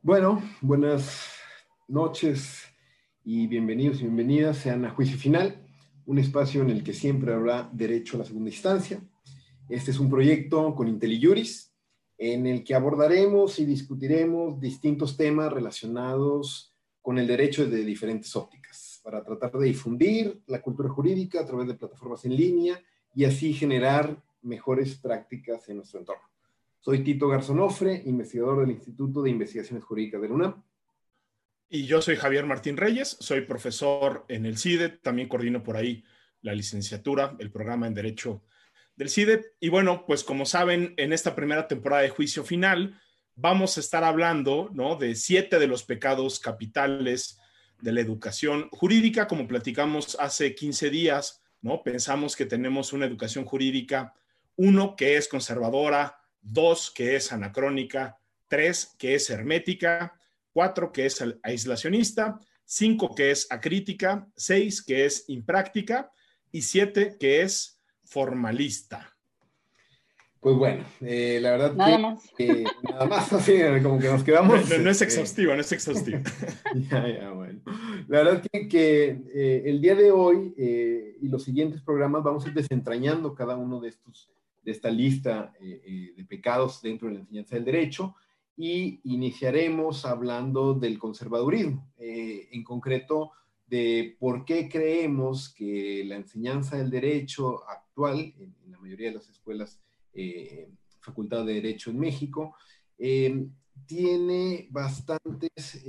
Bueno, buenas noches y bienvenidos y bienvenidas sean a Juicio Final, un espacio en el que siempre habrá derecho a la segunda instancia. Este es un proyecto con IntelliJuris en el que abordaremos y discutiremos distintos temas relacionados con el derecho desde diferentes ópticas, para tratar de difundir la cultura jurídica a través de plataformas en línea y así generar mejores prácticas en nuestro entorno. Soy Tito Garzonofre, investigador del Instituto de Investigaciones Jurídicas de UNAM. Y yo soy Javier Martín Reyes, soy profesor en el CIDE, también coordino por ahí la licenciatura, el programa en Derecho del CIDE. Y bueno, pues como saben, en esta primera temporada de juicio final vamos a estar hablando ¿no? de siete de los pecados capitales de la educación jurídica, como platicamos hace 15 días, ¿no? Pensamos que tenemos una educación jurídica, uno, que es conservadora, dos, que es anacrónica, tres, que es hermética, cuatro, que es aislacionista, cinco, que es acrítica, seis, que es impráctica y siete, que es formalista. Pues bueno, eh, la verdad nada que, más. Eh, nada más así, como que nos quedamos. No, no es este, exhaustivo, no es exhaustivo. ya, ya, bueno. La verdad que, que eh, el día de hoy y los siguientes programas vamos a ir desentrañando cada uno de estos de esta lista eh, eh, de pecados dentro de la enseñanza del derecho y iniciaremos hablando del conservadurismo, eh, en concreto de por qué creemos que la enseñanza del derecho actual en, en la mayoría de las escuelas, Facultad de Derecho en México, tiene bastantes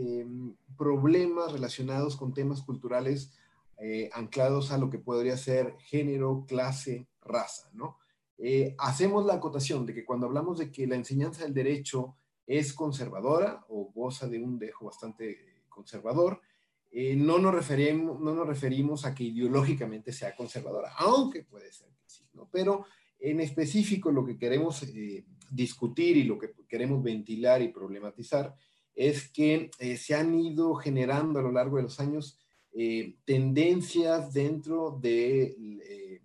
problemas relacionados con temas culturales anclados a lo que podría ser género, clase, raza, ¿no? Eh, hacemos la acotación de que cuando hablamos de que la enseñanza del derecho es conservadora o goza de un dejo bastante conservador, eh, no, nos referimos, no nos referimos a que ideológicamente sea conservadora, aunque puede ser que sí, ¿no? Pero en específico lo que queremos eh, discutir y lo que queremos ventilar y problematizar es que se han ido generando a lo largo de los años tendencias dentro de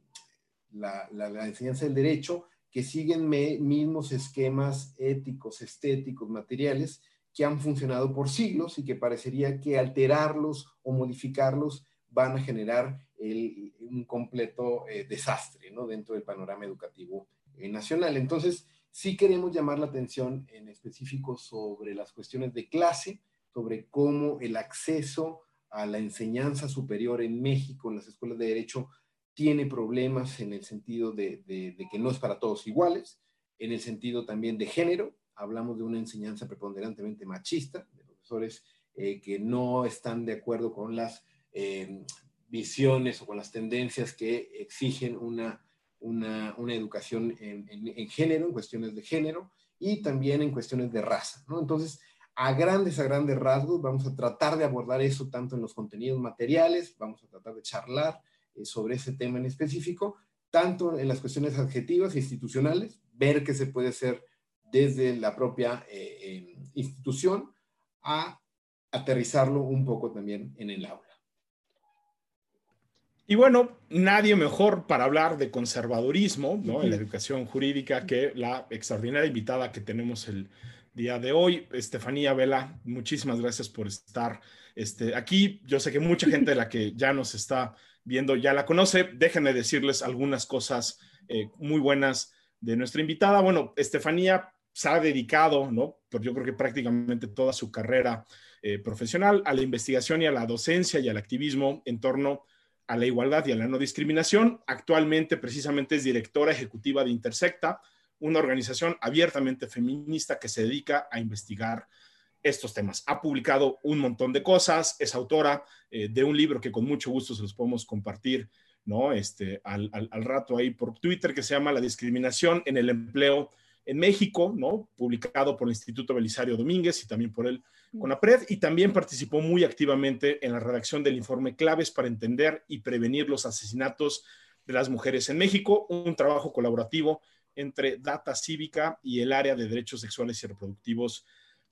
la, enseñanza del derecho que siguen mismos esquemas éticos, estéticos, materiales que han funcionado por siglos y que parecería que alterarlos o modificarlos van a generar un completo eh, desastre ¿no? dentro del panorama educativo eh, nacional. Entonces, sí queremos llamar la atención en específico sobre las cuestiones de clase, sobre cómo el acceso a la enseñanza superior en México, en las escuelas de derecho, tiene problemas en el sentido de, que no es para todos iguales, en el sentido también de género, hablamos de una enseñanza preponderantemente machista, de profesores eh, que no están de acuerdo con las eh, visiones o con las tendencias que exigen una, una, educación en, género, en cuestiones de género, y también en cuestiones de raza. Entonces, a grandes, a grandes rasgos, vamos a tratar de abordar eso tanto en los contenidos materiales, vamos a tratar de charlar sobre ese tema en específico, tanto en las cuestiones adjetivas e institucionales, ver qué se puede hacer desde la propia eh, institución, a aterrizarlo un poco también en el aula. Y bueno, nadie mejor para hablar de conservadurismo ¿no? en la educación jurídica que la extraordinaria invitada que tenemos el día de hoy, Estefanía Vela. Muchísimas gracias por estar este, aquí. Yo sé que mucha gente de la que ya nos está viendo ya la conoce. Déjenme decirles algunas cosas eh, muy buenas de nuestra invitada. Bueno, Estefanía se ha dedicado, ¿no? Pero yo creo que prácticamente toda su carrera eh, profesional a la investigación y a la docencia y al activismo en torno a la igualdad y a la no discriminación. Actualmente, precisamente, es directora ejecutiva de Intersecta, una organización abiertamente feminista que se dedica a investigar estos temas. Ha publicado un montón de cosas, es autora eh, de un libro que con mucho gusto se los podemos compartir, ¿no? Este, al, rato ahí por Twitter que se llama La discriminación en el empleo en México, ¿no? Publicado por el Instituto Belisario Domínguez y también por él con APRED, y también participó muy activamente en la redacción del informe Claves para entender y prevenir los asesinatos de las mujeres en México, un trabajo colaborativo entre Data Cívica y el área de derechos sexuales y reproductivos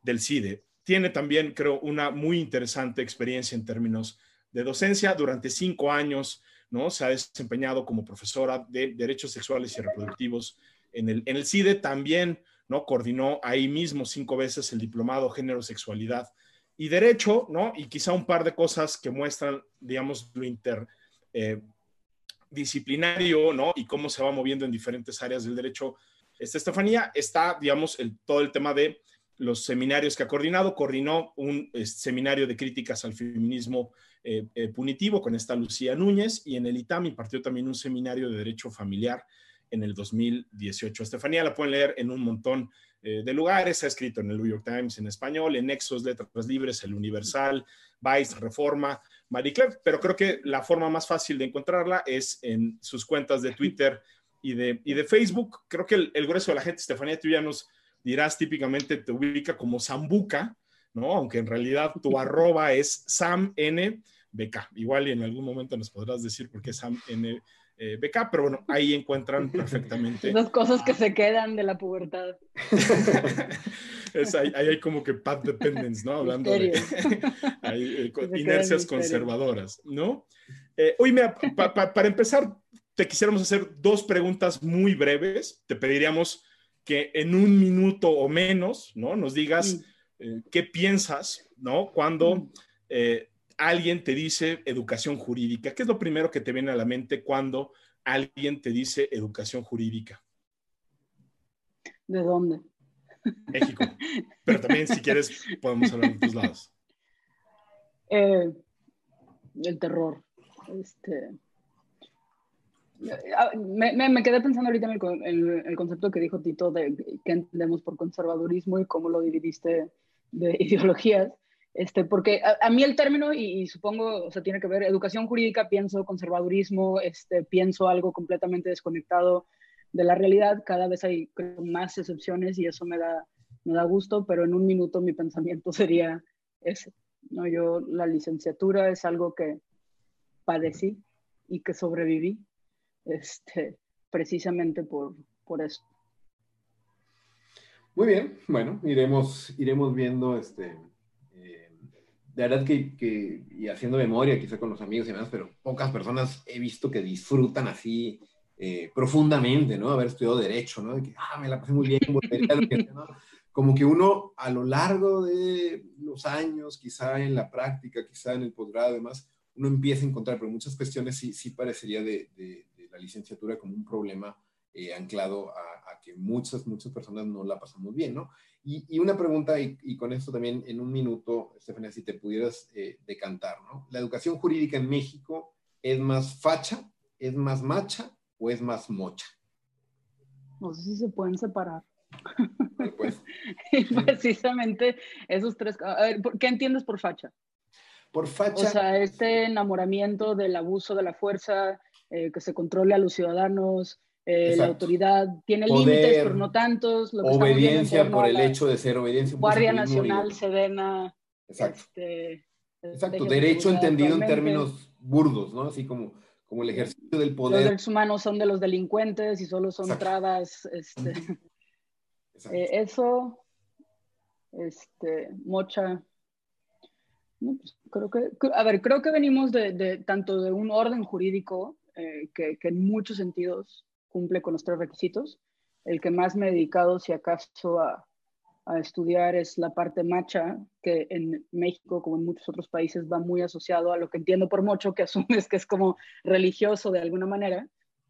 del CIDE. Tiene también, creo, una muy interesante experiencia en términos de docencia. Durante cinco años, ¿no? Se ha desempeñado como profesora de derechos sexuales y reproductivos en el, en el CIDE. También, ¿no? Coordinó ahí mismo cinco veces el diplomado Género, Sexualidad y Derecho, ¿no? Y quizá un par de cosas que muestran, digamos, lo interdisciplinario, eh, ¿no? Y cómo se va moviendo en diferentes áreas del derecho. Esta Estefanía está, digamos, el, todo el tema de los seminarios que ha coordinado. Coordinó un seminario de críticas al feminismo eh, eh, punitivo con esta Lucía Núñez y en el ITAM impartió también un seminario de derecho familiar en el 2018. Estefanía la pueden leer en un montón eh, de lugares, ha escrito en el New York Times en español, en Nexos, Letras Libres, El Universal, Vice, Reforma, Marie pero creo que la forma más fácil de encontrarla es en sus cuentas de Twitter y de, Facebook. Creo que el, grueso de la gente, Estefanía, tú ya nos dirás típicamente te ubica como Zambuca, ¿no? Aunque en realidad tu arroba es SamNBK. Igual y en algún momento nos podrás decir por qué SamNBK, eh, pero bueno, ahí encuentran perfectamente. Las cosas que se quedan de la pubertad. ahí, hay como que path dependence, ¿no? Hablando de eh, inercias conservadoras, ¿no? Eh, oye, mira, para empezar, te quisiéramos hacer dos preguntas muy breves. Te pediríamos que en un minuto o menos, ¿no? Nos digas eh, qué piensas, ¿no? Cuando eh, alguien te dice educación jurídica. ¿Qué es lo primero que te viene a la mente cuando alguien te dice educación jurídica? ¿De dónde? México. Pero también, si quieres, podemos hablar de tus lados. Eh, el terror. Este, Ah, me, me, quedé pensando ahorita en el, el, concepto que dijo Tito de qué entendemos por conservadurismo y cómo lo dividiste de ideologías. Este, porque a, mí el término, y, supongo, o sea, tiene que ver, educación jurídica, pienso conservadurismo, este, pienso algo completamente desconectado de la realidad. Cada vez hay más excepciones y eso me da, me da gusto, pero en un minuto mi pensamiento sería ese. ¿no? Yo, la licenciatura es algo que padecí y que sobreviví este, precisamente por, por eso. Muy bien, bueno, iremos, iremos viendo, este, eh, de verdad que, y haciendo memoria quizá con los amigos y demás, pero pocas personas he visto que disfrutan así eh, profundamente, ¿no? Haber estudiado Derecho, ¿no? De que, ah, me la pasé muy bien, Como que uno a lo largo de los años, quizá en la práctica, quizá en el posgrado y demás, uno empieza a encontrar, pero muchas cuestiones sí, sí parecería de, la licenciatura como un problema eh, anclado a, que muchas, muchas personas no la pasamos bien, ¿no? Y, una pregunta, y, con esto también en un minuto, Estefania, si te pudieras eh, decantar, ¿no? ¿La educación jurídica en México es más facha, es más macha o es más mocha? No sé si se pueden separar. Pues. Precisamente esos tres. A ver, ¿qué entiendes por facha? Por facha. O sea, este enamoramiento del abuso de la fuerza, eh, que se controle a los ciudadanos, eh, la autoridad tiene límites, pero no tantos. obediencia por el hecho de ser obediencia. Guardia Nacional, Sedena. Exacto. Este, Exacto, derecho entendido en términos burdos, ¿no? Así como, como el ejercicio del poder. Los derechos humanos son de los delincuentes y solo son trabas. Este, eh, eso, este, mocha. Pues, creo que, a ver, creo que venimos de, de, tanto de un orden jurídico eh, que, en muchos sentidos cumple con los tres requisitos. El que más me he dedicado, si acaso, a, a estudiar es la parte macha, que en México, como en muchos otros países, va muy asociado a lo que entiendo por mocho, que asumes que es como religioso de alguna manera.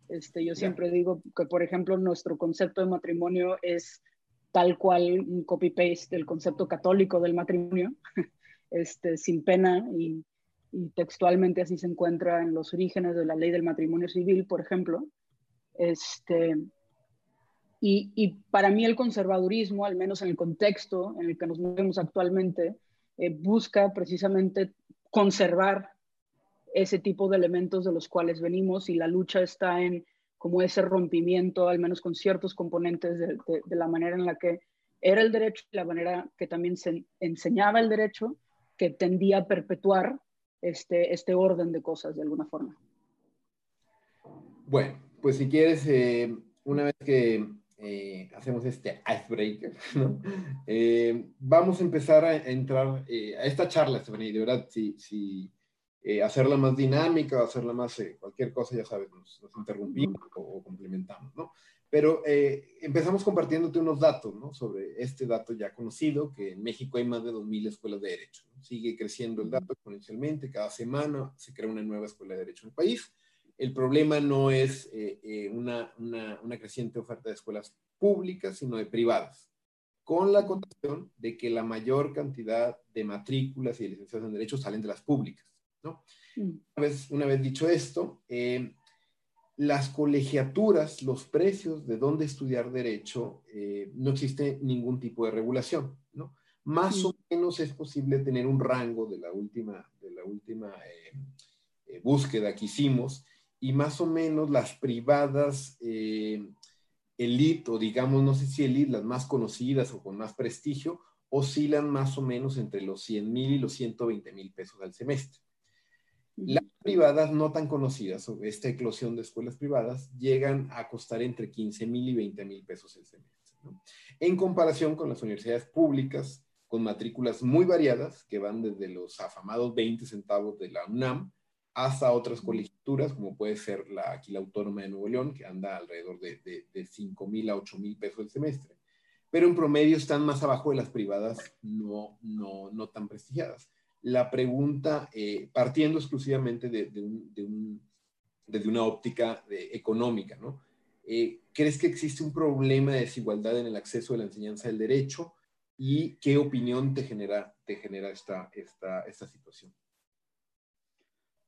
Este, yo siempre digo que, por ejemplo, nuestro concepto de matrimonio es tal cual un copy-paste del concepto católico del matrimonio, este, sin pena y, y textualmente así se encuentra en los orígenes de la ley del matrimonio civil, por ejemplo. Este, y, y, para mí el conservadurismo, al menos en el contexto en el que nos movemos actualmente, eh, busca precisamente conservar ese tipo de elementos de los cuales venimos y la lucha está en como ese rompimiento, al menos con ciertos componentes de, de la manera en la que era el derecho la manera que también se enseñaba el derecho, que tendía a perpetuar este, este orden de cosas de alguna forma. Bueno, pues si quieres, eh, una vez que eh, hacemos este icebreaker, eh, vamos a empezar a, entrar a esta charla, Stephanie, de verdad, si, si, eh, hacerla más dinámica, hacerla más, eh, cualquier cosa, ya sabes, nos, interrumpimos o, complementamos, ¿no? Pero eh, empezamos compartiéndote unos datos, ¿no? Sobre este dato ya conocido, que en México hay más de 2.000 escuelas de derecho. Sigue creciendo el dato exponencialmente, cada semana se crea una nueva escuela de derecho en el país. El problema no es una, una, una creciente oferta de escuelas públicas, sino de privadas con la condición de que la mayor cantidad de matrículas y de licenciados en Derecho salen de las públicas. ¿no? Mm. Una, vez, una, vez, dicho esto, eh, las colegiaturas, los precios de dónde estudiar Derecho, eh, no existe ningún tipo de regulación. ¿no? Más o menos es posible tener un rango de la última, de la última eh, búsqueda que hicimos y más o menos las privadas elite, o digamos, no sé si elite, las más conocidas o con más prestigio, oscilan más o menos entre los 100 mil y los 120 mil pesos al semestre. Las privadas no tan conocidas, esta eclosión de escuelas privadas, llegan a costar entre 15 mil y 20 mil pesos el semestre. En comparación con las universidades públicas, con matrículas muy variadas, que van desde los afamados 20 centavos de la UNAM hasta otras colegiaturas, como puede ser la, aquí la Autónoma de Nuevo León, que anda alrededor de, de, de 5 mil a 8 mil pesos el semestre. Pero en promedio están más abajo de las privadas no, no, no tan prestigiadas. La pregunta, eh, partiendo exclusivamente de, un, desde una óptica económica, ¿no? Eh, ¿Crees que existe un problema de desigualdad en el acceso a la enseñanza del derecho? ¿Y qué opinión te genera, te genera esta, esta, esta situación?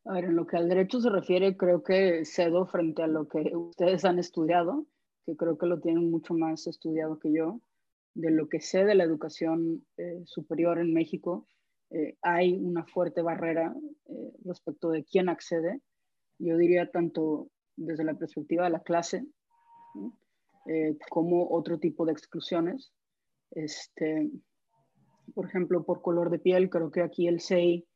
A ver, en lo que al derecho se refiere, creo que cedo frente a lo que ustedes han estudiado, que creo que lo tienen mucho más estudiado que yo. De lo que sé de la educación eh, superior en México, eh, hay una fuerte barrera eh, respecto de quién accede. Yo diría tanto desde la perspectiva de la clase como otro tipo de exclusiones. Este, por ejemplo, por color de piel, creo que aquí el SEI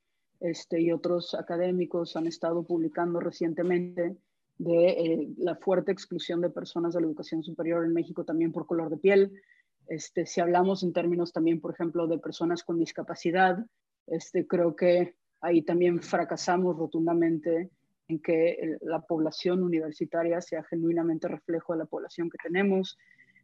este, y otros académicos han estado publicando recientemente de eh, la fuerte exclusión de personas de la educación superior en México también por color de piel. Este, si hablamos en términos también, por ejemplo, de personas con discapacidad, este, creo que ahí también fracasamos rotundamente en que la población universitaria sea genuinamente reflejo de la población que tenemos.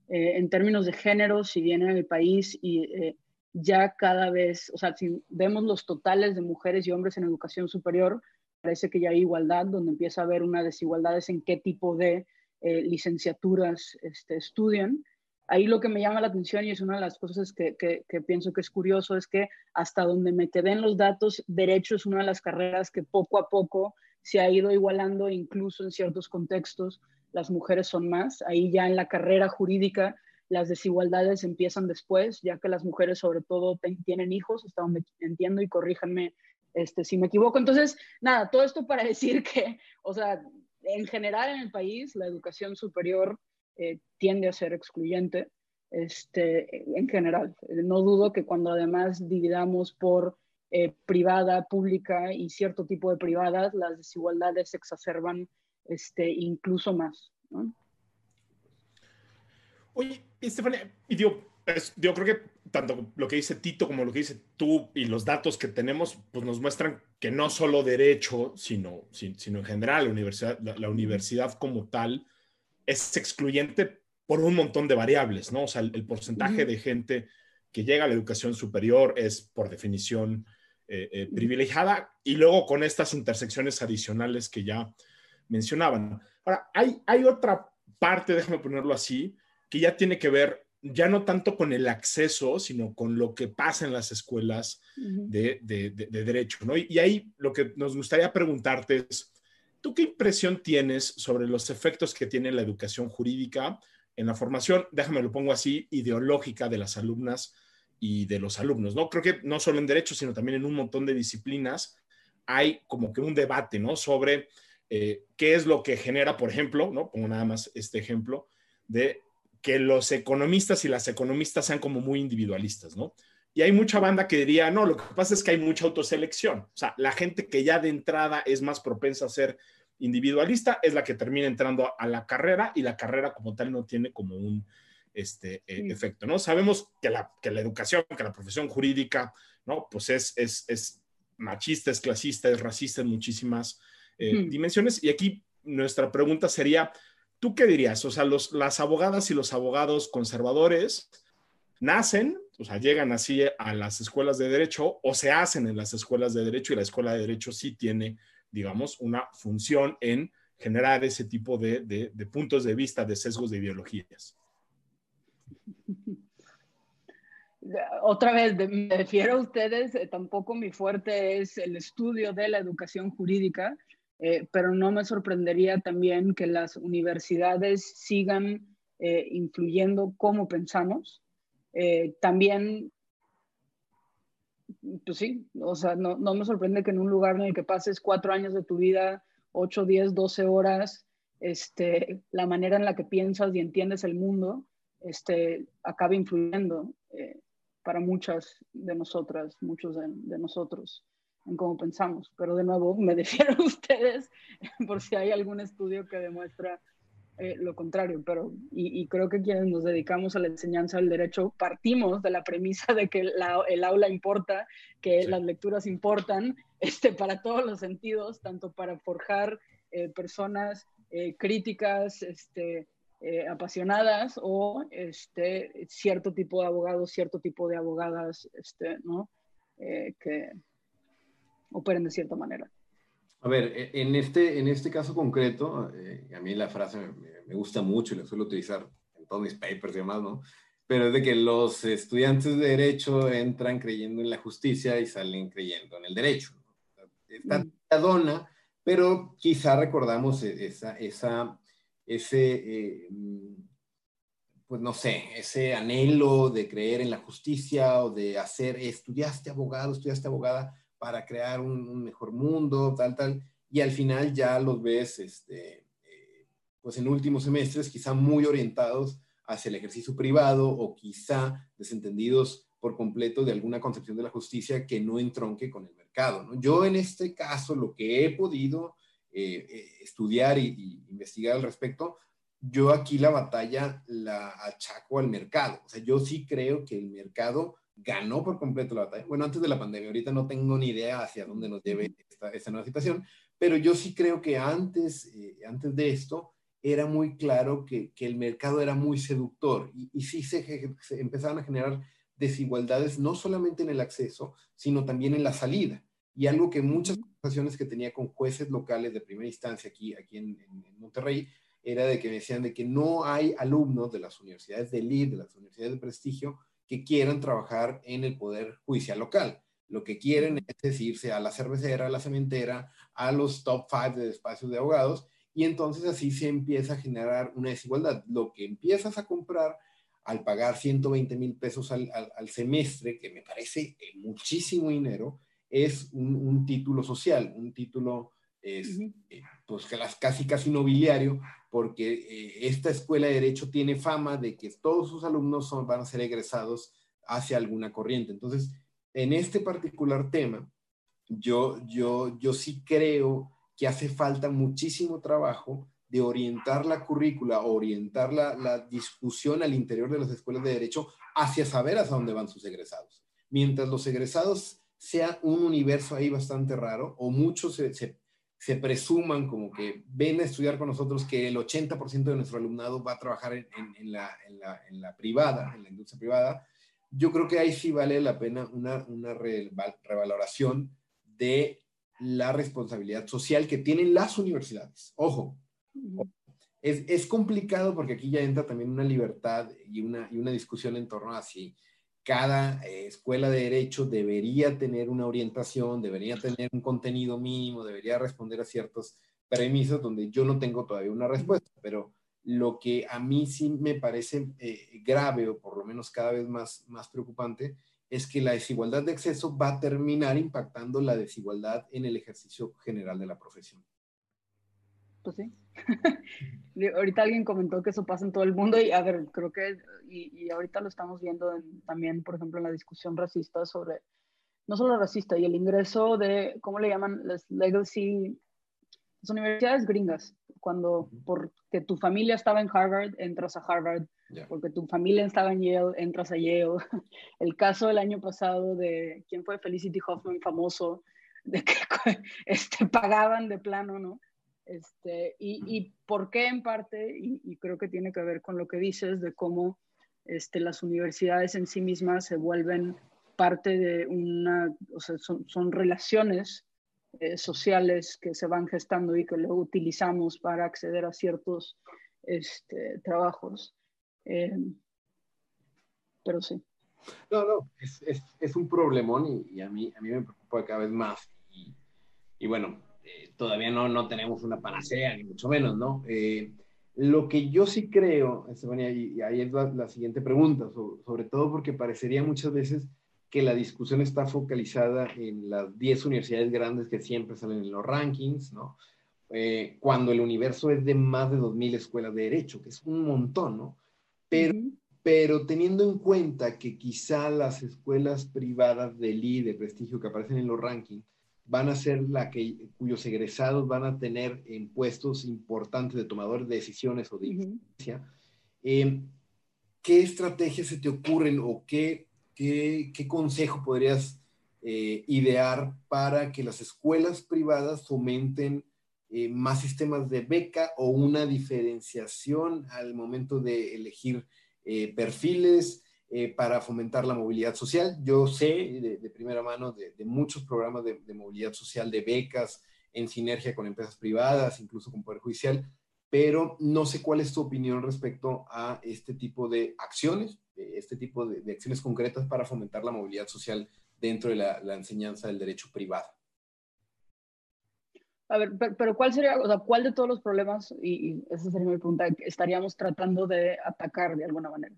Eh, en términos de género, si bien en el país y eh, ya cada vez, o sea, si vemos los totales de mujeres y hombres en educación superior, parece que ya hay igualdad, donde empieza a haber una desigualdad en qué tipo de eh, licenciaturas este, estudian. Ahí lo que me llama la atención y es una de las cosas que, que, pienso que es curioso es que hasta donde me queden los datos, derecho es una de las carreras que poco a poco se ha ido igualando, incluso en ciertos contextos las mujeres son más. Ahí ya en la carrera jurídica las desigualdades empiezan después, ya que las mujeres sobre todo tienen hijos, hasta donde entiendo y corríjanme este, si me equivoco. Entonces, nada, todo esto para decir que, o sea, en general en el país la educación superior eh, tiende a ser excluyente, este, en general. No dudo que cuando además dividamos por eh, privada, pública y cierto tipo de privadas, las desigualdades se exacerban este, incluso más. ¿no? Oye, Estefania, y yo, yo creo que tanto lo que dice Tito como lo que dice tú y los datos que tenemos, pues nos muestran que no solo derecho, sino, sino en general la universidad, la, universidad como tal es excluyente por un montón de variables, ¿no? O sea, el, porcentaje de gente que llega a la educación superior es por definición eh, eh, privilegiada y luego con estas intersecciones adicionales que ya mencionaban. Ahora, hay, hay otra parte, déjame ponerlo así, que ya tiene que ver ya no tanto con el acceso, sino con lo que pasa en las escuelas de, derecho, ¿no? Y, ahí lo que nos gustaría preguntarte es, ¿tú qué impresión tienes sobre los efectos que tiene la educación jurídica en la formación, déjame lo pongo así, ideológica de las alumnas y de los alumnos, ¿no? Creo que no solo en derecho, sino también en un montón de disciplinas hay como que un debate, ¿no? Sobre eh, qué es lo que genera, por ejemplo, ¿no? Pongo nada más este ejemplo de que los economistas y las economistas sean como muy individualistas, ¿no? Y hay mucha banda que diría, no, lo que pasa es que hay mucha autoselección. O sea, la gente que ya de entrada es más propensa a ser individualista es la que termina entrando a la carrera y la carrera como tal no tiene como un este, eh, efecto, ¿no? Sabemos que la, que la educación, que la profesión jurídica, ¿no? Pues es, es, es machista, es clasista, es racista en muchísimas eh, dimensiones. Y aquí nuestra pregunta sería, ¿tú qué dirías? O sea, los, las abogadas y los abogados conservadores nacen, o sea, llegan así a las escuelas de derecho o se hacen en las escuelas de derecho y la escuela de derecho sí tiene, digamos, una función en generar ese tipo de, de puntos de vista, de sesgos de ideologías. Otra vez, me refiero a ustedes, eh, tampoco mi fuerte es el estudio de la educación jurídica, eh, pero no me sorprendería también que las universidades sigan eh, influyendo cómo pensamos. también, pues sí, o sea, no, no, me sorprende que en un lugar en el que pases cuatro años de tu vida, ocho, diez, doce horas, este, la manera en la que piensas y entiendes el mundo, este, acabe influyendo para muchas de nosotras, muchos de, nosotros en cómo pensamos. Pero de nuevo, me defiero a ustedes por si hay algún estudio que demuestra eh, lo contrario. Pero, y, creo que quienes nos dedicamos a la enseñanza del derecho partimos de la premisa de que el aula importa, que las lecturas importan este, para todos los sentidos, tanto para forjar eh, personas eh, críticas, este, eh, apasionadas o este, cierto tipo de abogados, cierto tipo de abogadas este, ¿no? Eh, que operen de cierta manera. A ver, e, en este, en este caso concreto, eh, a mí la frase me, gusta mucho y la suelo utilizar en todos mis papers y demás, ¿no? Pero es de que los estudiantes de derecho entran creyendo en la justicia y salen creyendo en el derecho. Está mm. dona, pero quizá recordamos e, esa, esa ese, eh, mm, pues no sé, ese anhelo de creer en la justicia o de hacer, estudiaste abogado, estudiaste abogada para crear un, mejor mundo, tal, tal, y al final ya los ves, este, eh, pues en últimos semestres, quizá muy orientados hacia el ejercicio privado o quizá desentendidos por completo de alguna concepción de la justicia que no entronque con el mercado. Yo en este caso lo que he podido eh, eh, estudiar y, investigar al respecto, yo aquí la batalla la achaco al mercado. O sea, yo sí creo que el mercado ganó por completo la batalla. Bueno, antes de la pandemia, ahorita no tengo ni idea hacia dónde nos lleve esta, nueva situación, pero yo sí creo que antes, eh, antes de esto era muy claro que, que el mercado era muy seductor y, y sí se, se, empezaban a generar desigualdades no solamente en el acceso, sino también en la salida. Y algo que muchas conversaciones que tenía con jueces locales de primera instancia aquí, aquí en, Monterrey, era de que me decían de que no hay alumnos de las universidades de elite, de las universidades de prestigio, que quieran trabajar en el poder judicial local. Lo que quieren es irse a la cervecera, a la cementera, a los top five de despachos de abogados, y entonces así se empieza a generar una desigualdad. Lo que empiezas a comprar al pagar 120 mil pesos al, al, semestre, que me parece muchísimo dinero, es un, título social, un título es, eh, pues casi casi nobiliario, porque eh, esta escuela de derecho tiene fama de que todos sus alumnos son, van a ser egresados hacia alguna corriente. Entonces, en este particular tema, yo, yo, yo sí creo que hace falta muchísimo trabajo de orientar la currícula, orientar la, la, discusión al interior de las escuelas de derecho hacia saber hacia dónde van sus egresados. Mientras los egresados sea un universo ahí bastante raro, o muchos se, se, presuman como que ven a estudiar con nosotros que el 80% de nuestro alumnado va a trabajar en, en, la, en, la, en, la, privada, en la industria privada, yo creo que ahí sí vale la pena una, una revaloración de la responsabilidad social que tienen las universidades. Ojo, es, es, complicado porque aquí ya entra también una libertad y una, y una discusión en torno a si cada eh, escuela de derecho debería tener una orientación, debería tener un contenido mínimo, debería responder a ciertos premisas donde yo no tengo todavía una respuesta, pero lo que a mí sí me parece eh, grave o por lo menos cada vez más, más preocupante es que la desigualdad de acceso va a terminar impactando la desigualdad en el ejercicio general de la profesión. Pues sí. ahorita alguien comentó que eso pasa en todo el mundo y a ver, creo que, y, ahorita lo estamos viendo también, por ejemplo, en la discusión racista sobre, no solo racista, y el ingreso de, ¿cómo le llaman? Las legacy, las universidades gringas, cuando porque tu familia estaba en Harvard, entras a Harvard, porque tu familia estaba en Yale, entras a Yale. El caso del año pasado de, ¿quién fue? Felicity Hoffman, famoso, de que este, pagaban de plano, ¿no? Este, y, y por qué en parte, y, creo que tiene que ver con lo que dices de cómo este, las universidades en sí mismas se vuelven parte de una, o sea, son, son relaciones eh, sociales que se van gestando y que luego utilizamos para acceder a ciertos este, trabajos. Eh, pero sí. No, no, es, es, es un problemón y, a, mí, a mí me preocupa cada vez más. Y, y bueno, eh, todavía no, no tenemos una panacea, ni mucho menos, ¿no? Eh, lo que yo sí creo, Estefania, y, ahí es la, siguiente pregunta, sobre, todo porque parecería muchas veces que la discusión está focalizada en las 10 universidades grandes que siempre salen en los rankings, ¿no? Eh, cuando el universo es de más de 2.000 escuelas de derecho, que es un montón, ¿no? Pero, pero teniendo en cuenta que quizá las escuelas privadas de I, de prestigio que aparecen en los rankings, van a ser la que, cuyos egresados van a tener en puestos importantes de tomadores de decisiones o de influencia. Em, ¿Qué estrategias se te ocurren o qué, qué, qué consejo podrías eh, idear para que las escuelas privadas fomenten eh, más sistemas de beca o una diferenciación al momento de elegir eh, perfiles? Eh, para fomentar la movilidad social. Yo sé de, primera mano de, muchos programas de, movilidad social, de becas en sinergia con empresas privadas, incluso con Poder Judicial, pero no sé cuál es tu opinión respecto a este tipo de acciones, este tipo de, acciones concretas para fomentar la movilidad social dentro de la, enseñanza del derecho privado. A ver, pero, ¿cuál sería, o sea, cuál de todos los problemas, y, y esa sería mi pregunta, estaríamos tratando de atacar de alguna manera?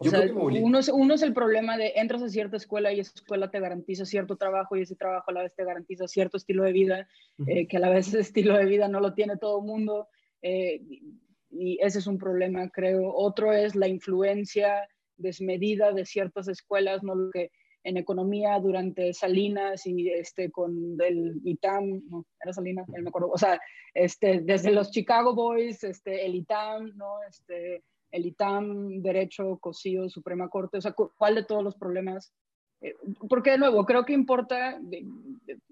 Sea, uno, es, uno es el problema de entras a cierta escuela y esa escuela te garantiza cierto trabajo y ese trabajo a la vez te garantiza cierto estilo de vida, eh, que a la vez ese estilo de vida no lo tiene todo el mundo. Eh, y ese es un problema, creo. Otro es la influencia desmedida de ciertas escuelas, ¿no? Lo que en economía durante Salinas y este con el ITAM, no, era Salinas, me acuerdo, o sea, este, desde los Chicago Boys, este, el ITAM, ¿no? Este, el ITAM, Derecho, COSIO, Suprema Corte, o sea, ¿cuál de todos los problemas? Eh, porque de nuevo, creo que importa,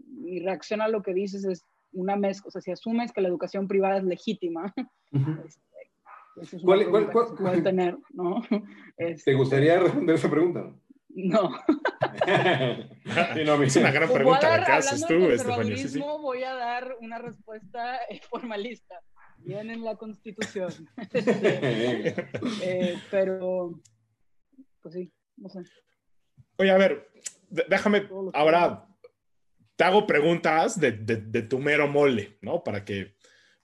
mi reacción a lo que dices es una mezcla, o sea, si asumes que la educación privada es legítima, este, es ¿Cuál, cuál, cuál, tener, ¿no? ¿Te este, gustaría responder esa pregunta? No. sí, no es una gran pregunta la que haces tú, Estefanía. Sí, sí. Voy a dar una respuesta formalista viene en la constitución. Eh, pero, pues sí, no sé. Oye, a ver, déjame, ahora te hago preguntas de, de, tu mero mole, ¿no? Para que,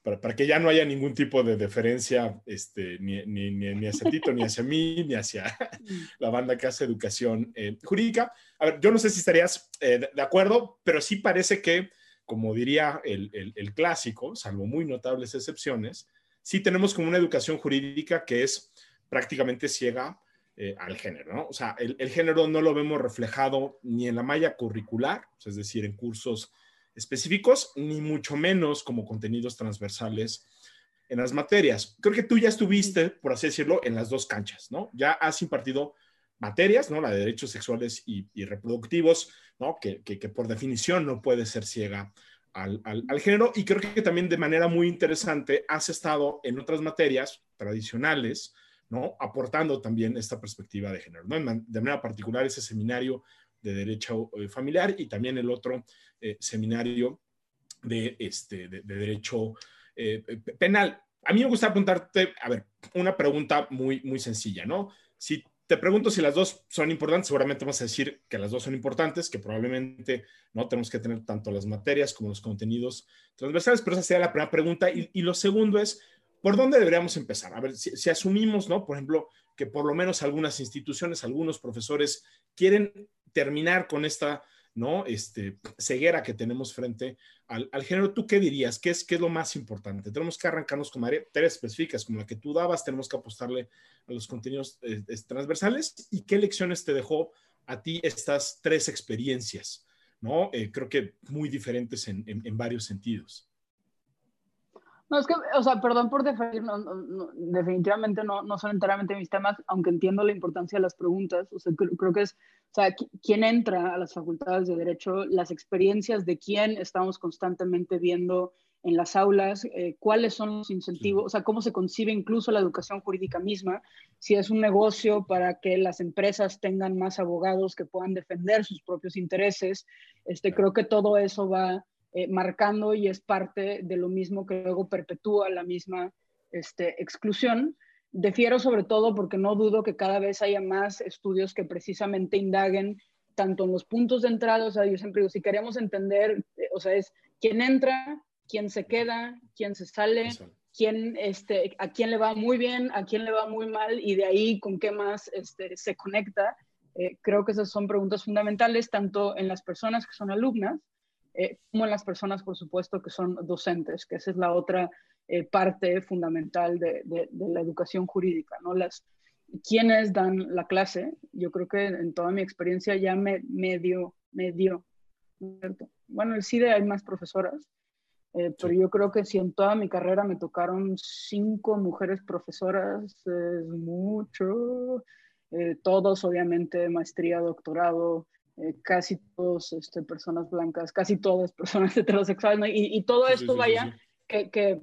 para, que ya no haya ningún tipo de deferencia este, ni, ni, ni, hacia Tito, ni hacia mí, ni hacia la banda que hace educación eh, jurídica. A ver, yo no sé si estarías eh, de acuerdo, pero sí parece que como diría el, clásico, salvo muy notables excepciones, sí tenemos como una educación jurídica que es prácticamente ciega eh, al género, ¿no? O sea, el, género no lo vemos reflejado ni en la malla curricular, es decir, en cursos específicos, ni mucho menos como contenidos transversales en las materias. Creo que tú ya estuviste, por así decirlo, en las dos canchas, ¿no? Ya has impartido materias, ¿no? La de derechos sexuales y, reproductivos, ¿no? Que, por definición no puede ser ciega al, género. Y creo que también de manera muy interesante has estado en otras materias tradicionales, ¿no? Aportando también esta perspectiva de género. De manera particular ese seminario de derecho eh, familiar y también el otro eh, seminario de, este, de, derecho eh, penal. A mí me gusta apuntarte, a ver, una pregunta muy, muy sencilla, ¿no? Si te pregunto si las dos son importantes, seguramente vamos a decir que las dos son importantes, que probablemente no tenemos que tener tanto las materias como los contenidos transversales, pero esa sería la primera pregunta. Y, lo segundo es, ¿por dónde deberíamos empezar? A ver, si, si, asumimos, ¿no? Por ejemplo, que por lo menos algunas instituciones, algunos profesores quieren terminar con esta ¿no? Este, ceguera que tenemos frente al, género. ¿Tú qué dirías? ¿Qué es, ¿Qué es lo más importante? Tenemos que arrancarnos con materias específicas como la que tú dabas, tenemos que apostarle a los contenidos eh, transversales. ¿Y qué lecciones te dejó a ti estas tres experiencias? ¿no? Eh, creo que muy diferentes en, en, varios sentidos. No, es que, o sea, perdón por definir, definitivamente no, no son enteramente mis temas, aunque entiendo la importancia de las preguntas. O sea, creo, que es, o sea, quién entra a las facultades de Derecho, las experiencias de quién estamos constantemente viendo en las aulas, eh, cuáles son los incentivos, o sea, cómo se concibe incluso la educación jurídica misma, si es un negocio para que las empresas tengan más abogados que puedan defender sus propios intereses. Este, creo que todo eso va eh, marcando y es parte de lo mismo que luego perpetúa la misma este, exclusión. Defiero sobre todo porque no dudo que cada vez haya más estudios que precisamente indaguen tanto en los puntos de entrada, o sea, yo siempre digo, si queremos entender, eh, o sea, es quién entra, quién se queda, quién se sale, quién, este, a quién le va muy bien, a quién le va muy mal y de ahí con qué más este, se conecta. Eh, creo que esas son preguntas fundamentales tanto en las personas que son alumnas eh, como en las personas, por supuesto, que son docentes, que esa es la otra eh, parte fundamental de, la educación jurídica, ¿no? Las, quienes dan la clase, yo creo que en toda mi experiencia ya me, dio, me dio, bueno, el CIDE hay más profesoras, eh, pero yo creo que si en toda mi carrera me tocaron cinco mujeres profesoras, es mucho, todos obviamente maestría, doctorado, eh, casi todos este, personas blancas, casi todas personas heterosexuales, y, todo esto vaya, Que, que,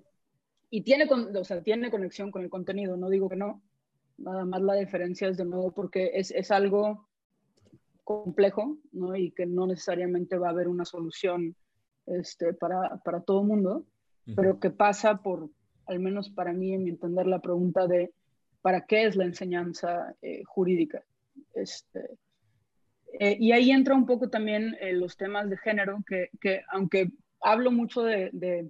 y tiene, o sea, tiene conexión con el contenido, no digo que no, nada más la diferencia es de nuevo porque es, es algo complejo, ¿no? Y que no necesariamente va a haber una solución este, para, para todo el mundo, pero que pasa por, al menos para mí, en mi entender, la pregunta de ¿para qué es la enseñanza eh, jurídica? Este, eh, y ahí entra un poco también eh, los temas de género, que, que aunque hablo mucho de, de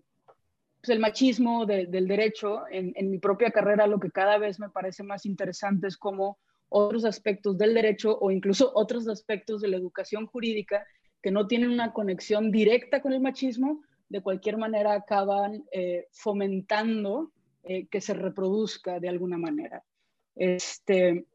pues, el machismo, del derecho, en, en, mi propia carrera lo que cada vez me parece más interesante es cómo otros aspectos del derecho o incluso otros aspectos de la educación jurídica que no tienen una conexión directa con el machismo, de cualquier manera acaban eh, fomentando que se reproduzca de alguna manera. Este,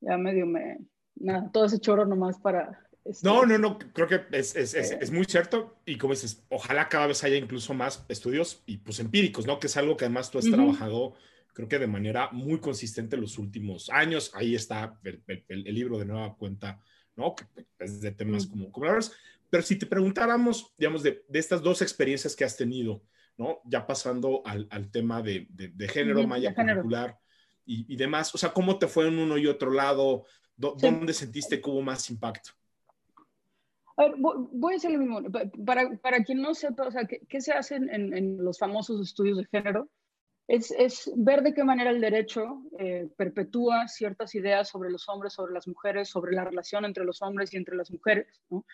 ya medio me, nada, todo ese choro nomás para... Este, no, no, no, creo que es, es, es, es, muy cierto y como dices, ojalá cada vez haya incluso más estudios y pues empíricos, ¿no? Que es algo que además tú has trabajado, creo que de manera muy consistente en los últimos años. Ahí está el, el, libro de nueva cuenta, ¿no? Que es de temas como, como Pero si te preguntáramos, digamos, de, de, estas dos experiencias que has tenido, ¿no? Ya pasando al, al tema de, de, género, maya curricular y, y, demás, o sea, ¿cómo te fue en uno y otro lado? ¿Dónde sentiste que hubo más impacto? A ver, voy a decir lo mismo. Para, para quien no sepa, o sea, ¿qué, se hace en, en, los famosos estudios de género? Es, es ver de qué manera el derecho eh, perpetúa ciertas ideas sobre los hombres, sobre las mujeres, sobre la relación entre los hombres y entre las mujeres. ¿no?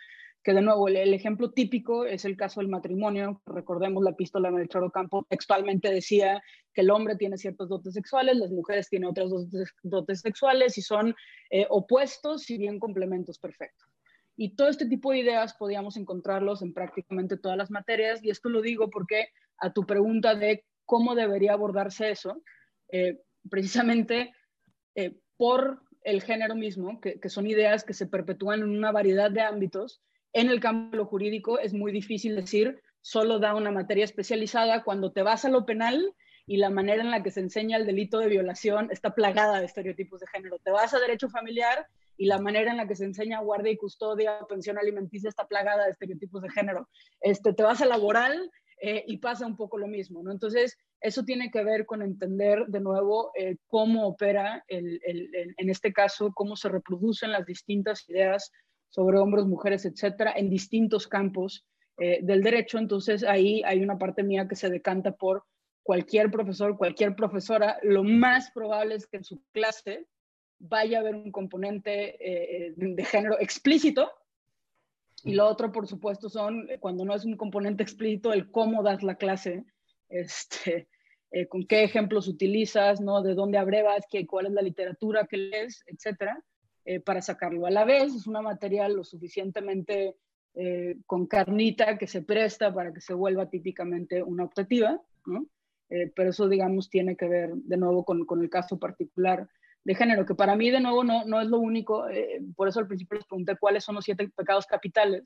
Que de nuevo el, ejemplo típico es el caso del matrimonio. Recordemos la epístola de Choro Campo, textualmente decía que el hombre tiene ciertos dotes sexuales, las mujeres tienen otros dotes, sexuales y son eh, opuestos y bien complementos perfectos. Y todo este tipo de ideas podíamos encontrarlos en prácticamente todas las materias y esto lo digo porque a tu pregunta de cómo debería abordarse eso, eh, precisamente eh, por el género mismo, que, son ideas que se perpetúan en una variedad de ámbitos, en el campo jurídico es muy difícil decir solo da una materia especializada cuando te vas a lo penal y la manera en la que se enseña el delito de violación está plagada de estereotipos de género. Te vas a derecho familiar y la manera en la que se enseña guardia y custodia, pensión alimenticia está plagada de estereotipos de género. Este, te vas a laboral eh, y pasa un poco lo mismo, ¿no? Entonces, eso tiene que ver con entender de nuevo eh, cómo opera, el, en este caso, cómo se reproducen las distintas ideas sobre hombres, mujeres, etcétera, en distintos campos eh, del derecho. Entonces ahí hay una parte mía que se decanta por cualquier profesor, cualquier profesora. Lo más probable es que en su clase vaya a haber un componente eh, de género explícito. Y lo otro, por supuesto, son, cuando no es un componente explícito, el cómo das la clase, este, eh, con qué ejemplos utilizas, ¿no? De dónde abrevas, qué, cuál es la literatura que lees, etcétera. Eh, para sacarlo. A la vez es una materia lo suficientemente eh, con carnita que se presta para que se vuelva típicamente una optativa, ¿no? Eh, pero eso, digamos, tiene que ver de nuevo con, con, el caso particular de género, que para mí, de nuevo, no, no es lo único. por eso al principio les pregunté cuáles son los siete pecados capitales,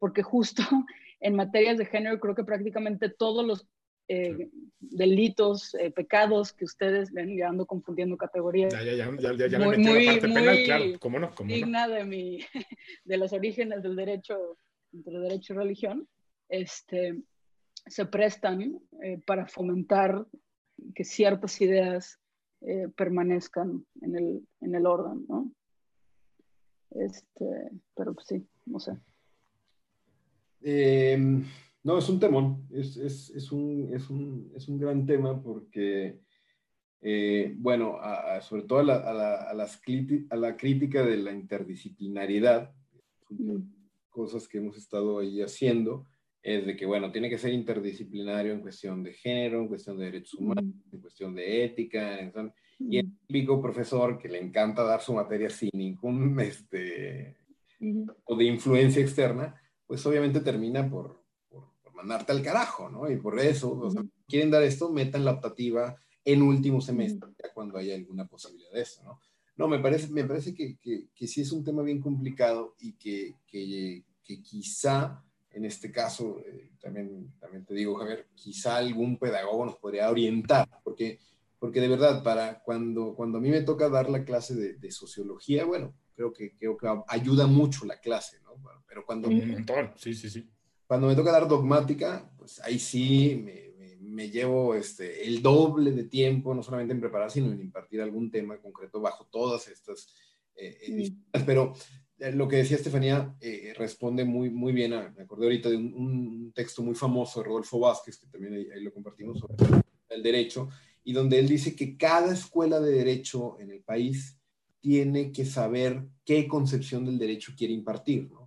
porque justo en materias de género creo que prácticamente todos los eh, delitos, eh, pecados que ustedes ven, ya ando confundiendo categorías. Ya, ya, ya, ya, ya muy, me muy, la parte penal, claro, cómo no, cómo digna de, mi, de los orígenes del derecho, entre derecho y religión, este, se prestan eh, para fomentar que ciertas ideas permanezcan en el, en el orden, ¿no? Este, pero pues sí, no sé. No, es un temón, es, un, un, gran tema porque, eh, bueno, sobre todo a la, las a la crítica de la interdisciplinariedad, mm. cosas que hemos estado ahí haciendo, es de que, bueno, tiene que ser interdisciplinario en cuestión de género, en cuestión de derechos humanos, en cuestión de ética, y el típico profesor que le encanta dar su materia sin ningún, este, o de influencia externa, pues obviamente termina por, mandarte al carajo, ¿no? Y por eso, quieren dar esto, metan la optativa en último semestre, ya cuando haya alguna posibilidad de eso, ¿no? No, me parece, me parece que, que, que sí es un tema bien complicado y que, que, que quizá, en este caso, eh, también, también te digo, Javier, quizá algún pedagogo nos podría orientar, porque, porque de verdad, para cuando, cuando a mí me toca dar la clase de, de sociología, bueno, creo que, creo que ayuda mucho la clase, ¿no? Pero cuando... Un montón, sí, sí, sí. Cuando me toca dar dogmática, pues ahí sí me, llevo este, el doble de tiempo, no solamente en preparar, sino en impartir algún tema concreto bajo todas estas eh, eh Pero eh, lo que decía Estefanía eh, responde muy, muy bien, a, me acordé ahorita de un, texto muy famoso de Rodolfo Vázquez, que también ahí, lo compartimos, sobre el derecho, y donde él dice que cada escuela de derecho en el país tiene que saber qué concepción del derecho quiere impartir, ¿no?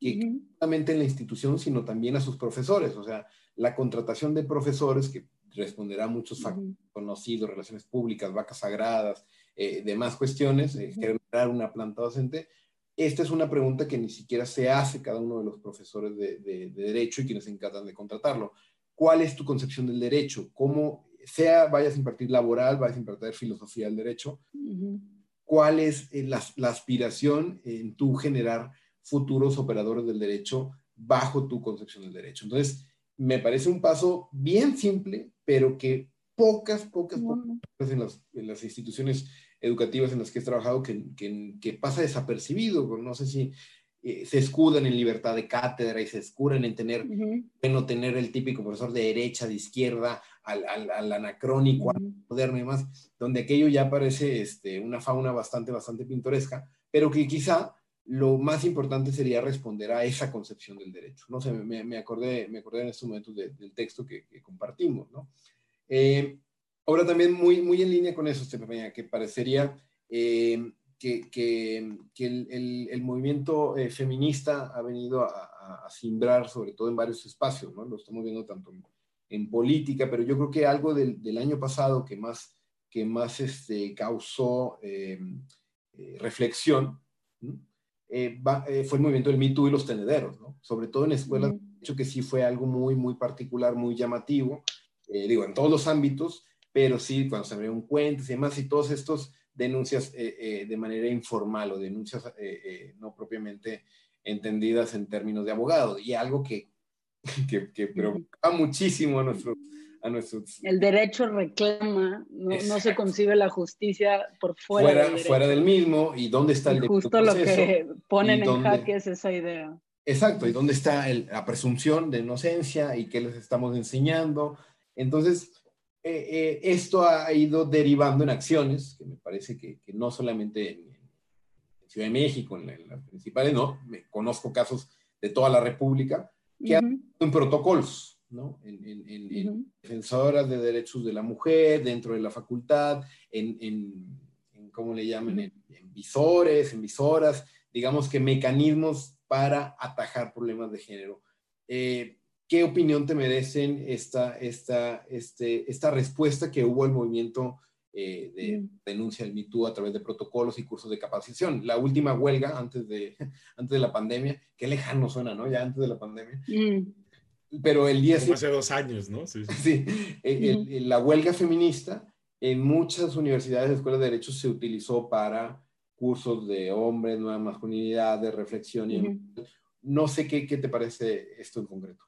Y no solamente en la institución, sino también a sus profesores. O sea, la contratación de profesores, que responderá a muchos factores conocidos, relaciones públicas, vacas sagradas, eh, demás cuestiones, eh, generar una planta docente. Esta es una pregunta que ni siquiera se hace cada uno de los profesores de, de, derecho y quienes se encargan de contratarlo. ¿Cuál es tu concepción del derecho? ¿Cómo, sea vayas a impartir laboral, vayas a impartir filosofía del derecho? ¿Cuál es eh, la, la, aspiración en tu generar futuros operadores del derecho bajo tu concepción del derecho. Entonces, me parece un paso bien simple, pero que pocas, pocas, pocas en las, en las instituciones educativas en las que he trabajado que, que, pasa desapercibido. No sé si eh, se escudan en libertad de cátedra y se escudan en tener, no tener el típico profesor de derecha, de izquierda, al, al, anacrónico, al moderno y demás, donde aquello ya parece este, una fauna bastante, bastante pintoresca, pero que quizá lo más importante sería responder a esa concepción del derecho. ¿no? sé, me, acordé, me acordé en estos momentos del texto que, compartimos. ¿no? Eh, ahora también muy, muy en línea con eso, que parecería eh, que, que, el, movimiento eh, feminista ha venido a, a, simbrar, sobre todo en varios espacios, ¿no? lo estamos viendo tanto en, política, pero yo creo que algo del, del año pasado que más, que más este, causó reflexión, eh, eh, fue el movimiento del Me Too y los tenederos, ¿no? Sobre todo en escuelas, de hecho que sí fue algo muy, muy particular, muy llamativo, eh, digo, en todos los ámbitos, pero sí, cuando se abrieron cuentas y demás, y todos estos denuncias de manera informal o denuncias no propiamente entendidas en términos de abogado, y algo que, que, que preocupa muchísimo a nuestros el derecho reclama, no, se concibe la justicia por fuera, fuera, del, fuera del mismo, y dónde está el Justo lo que ponen en jaque es esa idea. Exacto, y dónde está la presunción de inocencia y qué les estamos enseñando. Entonces, eh, eh, esto ha ido derivando en acciones, que me parece que, no solamente en, Ciudad de México, en, las principales, no, me conozco casos de toda la República, que han en protocolos ¿no? En, defensoras de derechos de la mujer, dentro de la facultad, en, ¿cómo le llaman? En, visores, en visoras, digamos que mecanismos para atajar problemas de género. Eh, ¿Qué opinión te merecen esta, esta, este, esta respuesta que hubo el movimiento eh, de denuncia del MeToo a través de protocolos y cursos de capacitación? La última huelga antes de, antes de la pandemia, qué lejano suena, ¿no? Ya antes de la pandemia. Mm pero el día... hace dos años, ¿no? Sí, sí. la huelga feminista en muchas universidades, escuelas de derecho se utilizó para cursos de hombres, nueva masculinidad, de reflexión y No sé qué, qué te parece esto en concreto.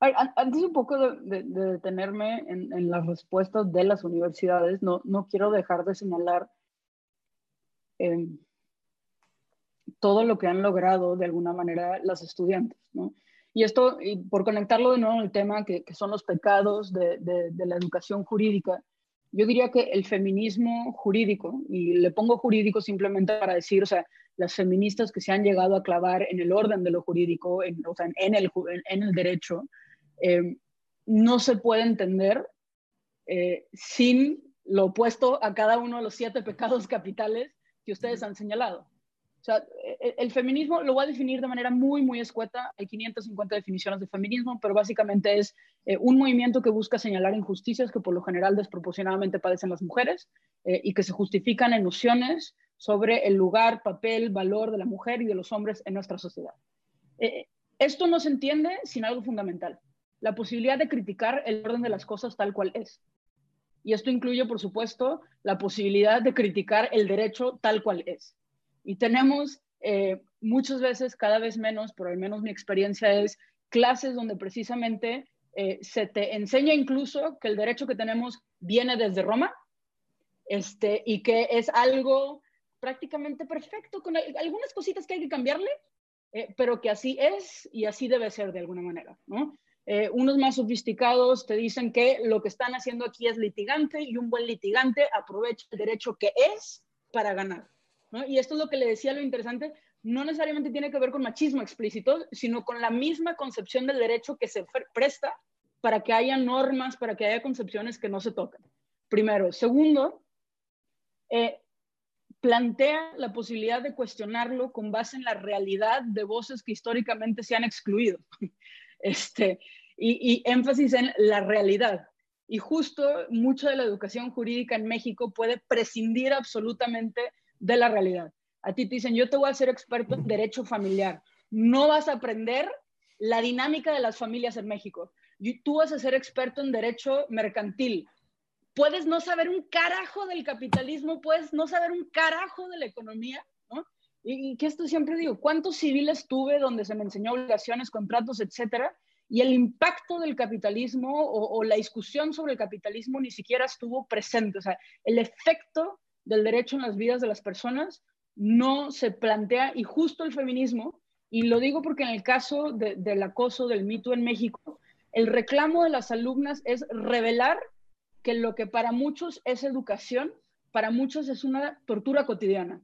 Antes un poco de, detenerme en, las respuestas de las universidades, no, no quiero dejar de señalar eh, todo lo que han logrado de alguna manera las estudiantes. ¿no? Y esto, y por conectarlo de nuevo en el tema que, que son los pecados de, de, la educación jurídica, yo diría que el feminismo jurídico, y le pongo jurídico simplemente para decir, o sea, las feministas que se han llegado a clavar en el orden de lo jurídico, en, o sea, en, el, en el derecho, eh, no se puede entender eh, sin lo opuesto a cada uno de los siete pecados capitales que ustedes han señalado. O sea, el feminismo lo voy a definir de manera muy, muy escueta. Hay 550 definiciones de feminismo, pero básicamente es eh, un movimiento que busca señalar injusticias que por lo general desproporcionadamente padecen las mujeres eh, y que se justifican en nociones sobre el lugar, papel, valor de la mujer y de los hombres en nuestra sociedad. Eh, esto no se entiende sin algo fundamental, la posibilidad de criticar el orden de las cosas tal cual es. Y esto incluye, por supuesto, la posibilidad de criticar el derecho tal cual es. Y tenemos eh, muchas veces, cada vez menos, pero al menos mi experiencia es clases donde precisamente eh, se te enseña incluso que el derecho que tenemos viene desde Roma este, y que es algo prácticamente perfecto, con algunas cositas que hay que cambiarle, eh, pero que así es y así debe ser de alguna manera. ¿no? unos más sofisticados te dicen que lo que están haciendo aquí es litigante y un buen litigante aprovecha el derecho que es para ganar. Y esto es lo que le decía lo interesante, no necesariamente tiene que ver con machismo explícito, sino con la misma concepción del derecho que se presta para que haya normas, para que haya concepciones que no se tocan. Primero. Segundo, eh, plantea la posibilidad de cuestionarlo con base en la realidad de voces que históricamente se han excluido. Este, y, y énfasis en la realidad. Y justo mucho de la educación jurídica en México puede prescindir absolutamente de la realidad. A ti te dicen, yo te voy a ser experto en derecho familiar. No vas a aprender la dinámica de las familias en México. Tú vas a ser experto en derecho mercantil. Puedes no saber un carajo del capitalismo, puedes no saber un carajo de la economía, ¿no? Y, que esto siempre digo, ¿cuántos civiles tuve donde se me enseñó obligaciones, contratos, etcétera? Y el impacto del capitalismo o, o la discusión sobre el capitalismo ni siquiera estuvo presente. O sea, el efecto del derecho en las vidas de las personas no se plantea y justo el feminismo, y lo digo porque en el caso del acoso del mito en México, el reclamo de las alumnas es revelar que lo que para muchos es educación, para muchos es una tortura cotidiana.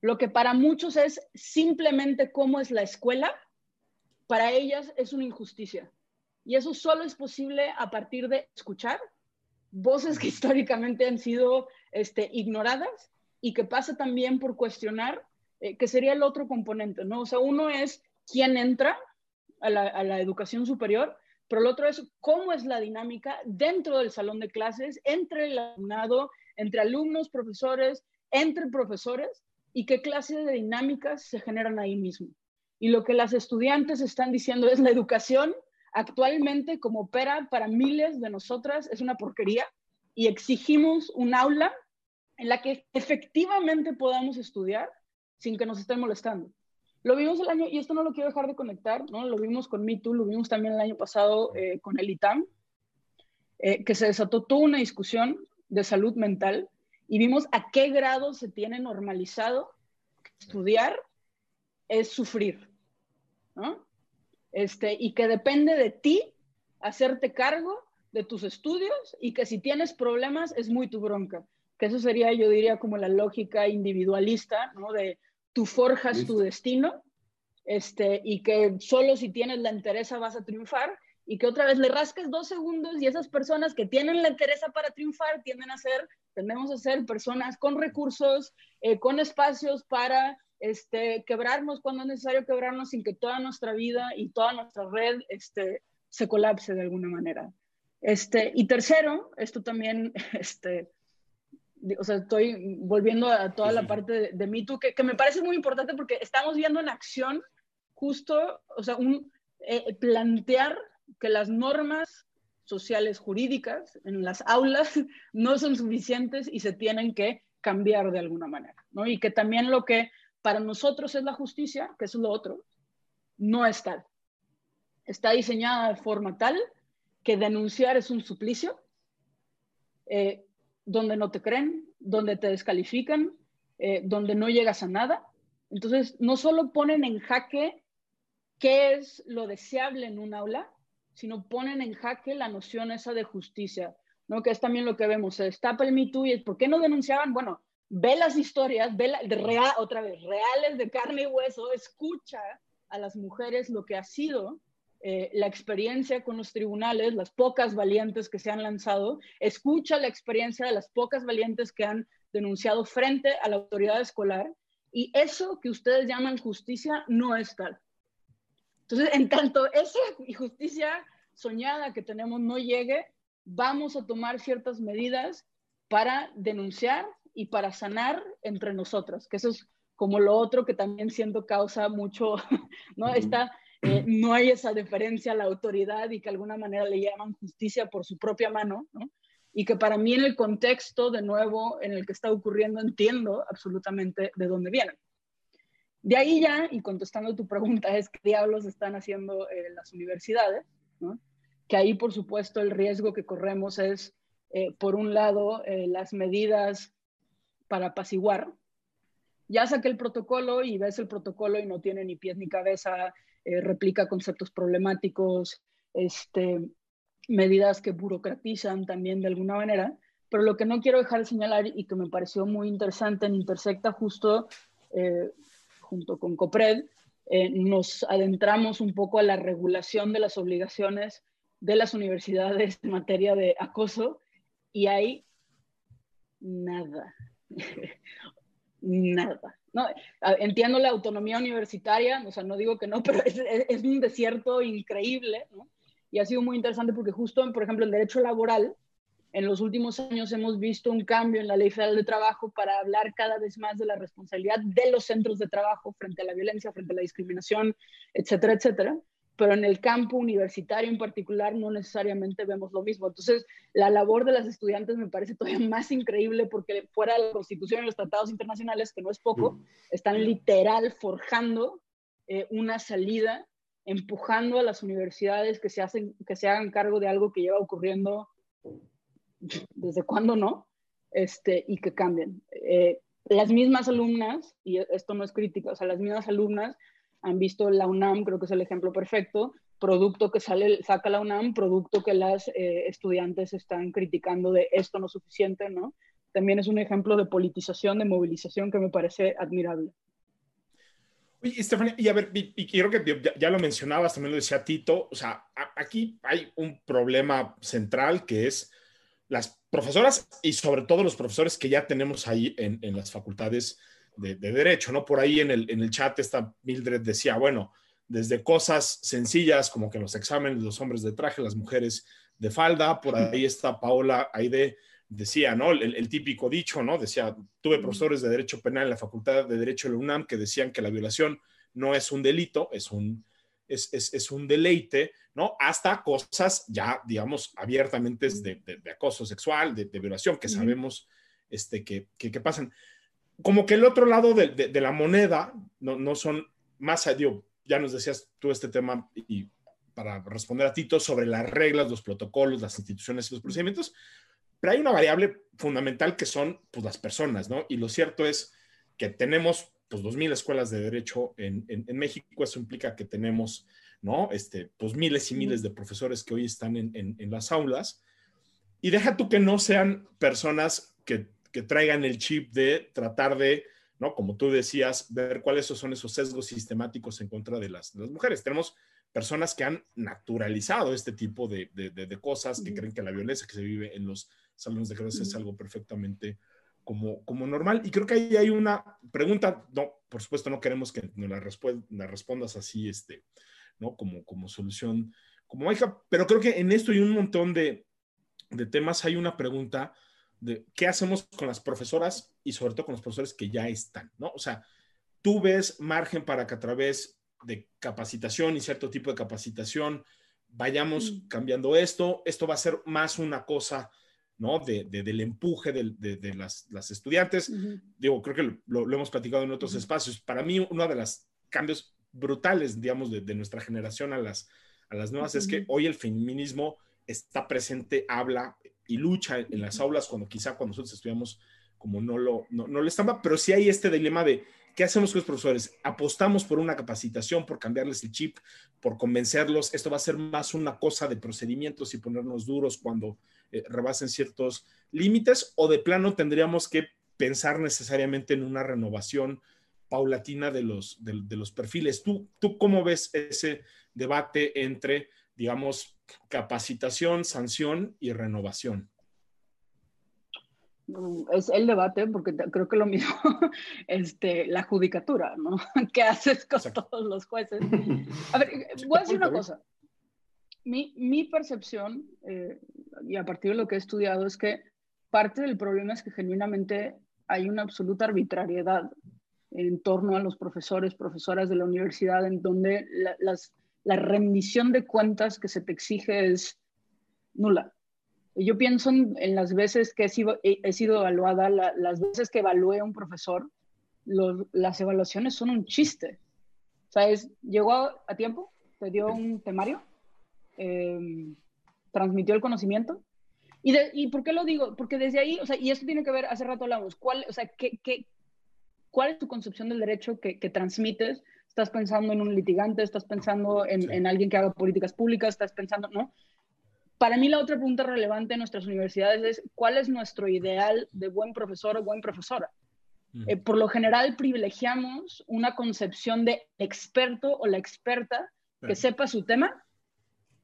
Lo que para muchos es simplemente cómo es la escuela, para ellas es una injusticia. Y eso solo es posible a partir de escuchar voces que históricamente han sido este, ignoradas y que pasa también por cuestionar, eh, que sería el otro componente, ¿no? O sea, uno es quién entra a la, educación superior, pero el otro es cómo es la dinámica dentro del salón de clases, entre el alumnado, entre alumnos, profesores, entre profesores, y qué clase de dinámicas se generan ahí mismo. Y lo que las estudiantes están diciendo es la educación actualmente como opera para miles de nosotras es una porquería y exigimos un aula en la que efectivamente podamos estudiar sin que nos estén molestando. Lo vimos el año, y esto no lo quiero dejar de conectar, ¿no? lo vimos con MeToo, lo vimos también el año pasado eh, con el ITAM, eh, que se desató toda una discusión de salud mental y vimos a qué grado se tiene normalizado estudiar es sufrir. este, y que depende de ti hacerte cargo de tus estudios y que si tienes problemas es muy tu bronca. Que eso sería, yo diría, como la lógica individualista, ¿no? De tú forjas tu destino este, y que solo si tienes la interés vas a triunfar y que otra vez le rasques dos segundos y esas personas que tienen la interés para triunfar tienden a ser, tendemos a ser personas con recursos, eh, con espacios para este, quebrarnos cuando es necesario quebrarnos sin que toda nuestra vida y toda nuestra red este, se colapse de alguna manera. Este, y tercero, esto también, este, o sea, estoy volviendo a toda la parte de, de Me Too, que, que, me parece muy importante porque estamos viendo en acción justo, o sea, un, eh, plantear que las normas sociales jurídicas en las aulas no son suficientes y se tienen que cambiar de alguna manera, ¿no? Y que también lo que para nosotros es la justicia, que es lo otro, no es tal. Está diseñada de forma tal que denunciar es un suplicio, eh, donde no te creen, donde te descalifican, eh, donde no llegas a nada. Entonces, no solo ponen en jaque qué es lo deseable en un aula, sino ponen en jaque la noción esa de justicia, ¿no? Que es también lo que vemos, se destapa el Me y es, ¿por qué no denunciaban? Bueno, ve las historias, ve de real, otra vez, reales de carne y hueso, escucha a las mujeres lo que ha sido eh, la experiencia con los tribunales, las pocas valientes que se han lanzado, escucha la experiencia de las pocas valientes que han denunciado frente a la autoridad escolar y eso que ustedes llaman justicia no es tal. Entonces, en tanto esa justicia soñada que tenemos no llegue, vamos a tomar ciertas medidas para denunciar y para sanar entre nosotras, que eso es como lo otro que también siento causa mucho, ¿no? Esta, eh, no hay esa deferencia a la autoridad y que de alguna manera le llaman justicia por su propia mano, ¿no? Y que para mí en el contexto, de nuevo, en el que está ocurriendo, entiendo absolutamente de dónde vienen. De ahí ya, y contestando tu pregunta, es qué diablos están haciendo eh, las universidades. Que ahí, por supuesto, el riesgo que corremos es, eh, por un lado, las medidas para apaciguar. Ya saqué el protocolo y ves el protocolo y no tiene ni pies ni cabeza, eh, replica conceptos problemáticos, este, medidas que burocratizan también de alguna manera. Pero lo que no quiero dejar de señalar y que me pareció muy interesante en Intersecta, justo eh, junto con COPRED, eh, nos adentramos un poco a la regulación de las obligaciones de las universidades en materia de acoso y hay nada, Nada. No, entiendo la autonomía universitaria, o sea, no digo que no, pero es, un desierto increíble. Y ha sido muy interesante porque justo, por ejemplo, en derecho laboral, en los últimos años hemos visto un cambio en la ley federal de trabajo para hablar cada vez más de la responsabilidad de los centros de trabajo frente a la violencia, frente a la discriminación, etcétera, etcétera pero en el campo universitario en particular no necesariamente vemos lo mismo. Entonces, la labor de las estudiantes me parece todavía más increíble porque fuera de la Constitución y los tratados internacionales, que no es poco, están literal forjando eh, una salida, empujando a las universidades que se, hacen, que se hagan cargo de algo que lleva ocurriendo desde cuándo no, este, y que cambien. Eh, las mismas alumnas, y esto no es crítica, o sea, las mismas alumnas han visto la UNAM, creo que es el ejemplo perfecto, producto que sale, saca la UNAM, producto que las eh, estudiantes están criticando de esto no es suficiente, ¿no? También es un ejemplo de politización, de movilización que me parece admirable. Oye, Estefania, y a ver, y, quiero que ya, lo mencionabas, también lo decía Tito, o sea, aquí hay un problema central que es las profesoras y sobre todo los profesores que ya tenemos ahí en, en las facultades de, derecho, ¿no? Por ahí en el, en el chat esta Mildred decía, bueno, desde cosas sencillas como que los exámenes, los hombres de traje, las mujeres de falda, por ahí está Paola Aide, decía, ¿no? El, típico dicho, ¿no? Decía, tuve profesores de Derecho Penal en la Facultad de Derecho de la UNAM que decían que la violación no es un delito, es un, es, es, es un deleite, ¿no? Hasta cosas ya, digamos, abiertamente de, de, acoso sexual, de, violación, que sabemos este, que, que, que pasan como que el otro lado de, la moneda no, no, son más, digo, ya nos decías tú este tema y para responder a Tito sobre las reglas, los protocolos, las instituciones y los procedimientos, pero hay una variable fundamental que son pues, las personas, ¿no? Y lo cierto es que tenemos pues 2.000 escuelas de derecho en, en, México, eso implica que tenemos, ¿no? Este, pues miles y miles de profesores que hoy están en, en las aulas. Y deja tú que no sean personas que que traigan el chip de tratar de, ¿no? Como tú decías, ver cuáles son esos sesgos sistemáticos en contra de las, mujeres. Tenemos personas que han naturalizado este tipo de, cosas, que creen que la violencia que se vive en los salones de clases es algo perfectamente como, como normal. Y creo que ahí hay una pregunta, no, por supuesto no queremos que nos la, la respondas así, este, ¿no? Como, como solución, como hija, pero creo que en esto hay un montón de, de temas, hay una pregunta de qué hacemos con las profesoras y sobre todo con los profesores que ya están, ¿no? O sea, tú ves margen para que a través de capacitación y cierto tipo de capacitación vayamos cambiando esto. Esto va a ser más una cosa ¿no? De, del empuje de, las, estudiantes. Digo, creo que lo, hemos platicado en otros espacios. Para mí, uno de los cambios brutales, digamos, de, nuestra generación a las, a las nuevas es que hoy el feminismo está presente, habla y lucha en las aulas cuando quizá cuando nosotros estudiamos como no lo, no, no lo estaba, pero sí hay este dilema de ¿Qué hacemos con los profesores? Apostamos por una capacitación, por cambiarles el chip, por convencerlos. Esto va a ser más una cosa de procedimientos y ponernos duros cuando eh, rebasen ciertos límites o de plano tendríamos que pensar necesariamente en una renovación paulatina de los, de, los perfiles. ¿Tú, ¿Tú cómo ves ese debate entre, digamos, capacitación, sanción y renovación? Mm, es el debate, porque creo que lo mismo, este, la judicatura, ¿no? ¿Qué haces con todos los jueces? A ver, voy a decir una cosa. Mi, mi percepción, eh, y a partir de lo que he estudiado, es que parte del problema es que genuinamente hay una absoluta arbitrariedad en torno a los profesores, profesoras de la universidad, en donde la, las, la rendición de cuentas que se te exige es nula. Yo pienso en, las veces que he sido, he, sido evaluada, las veces que evalué a un profesor, las evaluaciones son un chiste. ¿Sabes? Llegó a, tiempo, te dio un temario, em, transmitió el conocimiento. ¿Y, ¿Y por qué lo digo? Porque desde ahí, o sea, y esto tiene que ver, hace rato hablamos, ¿cuál, o sea, qué, qué, ¿cuál es tu concepción del derecho que, que, transmites? ¿Estás pensando en un litigante? ¿Estás pensando en, en, alguien que haga políticas públicas? ¿Estás pensando, no? Para mí la otra pregunta relevante en nuestras universidades es cuál es nuestro ideal de buen profesor o buen profesora. Eh, por lo general privilegiamos una concepción de experto o la experta que sepa su tema,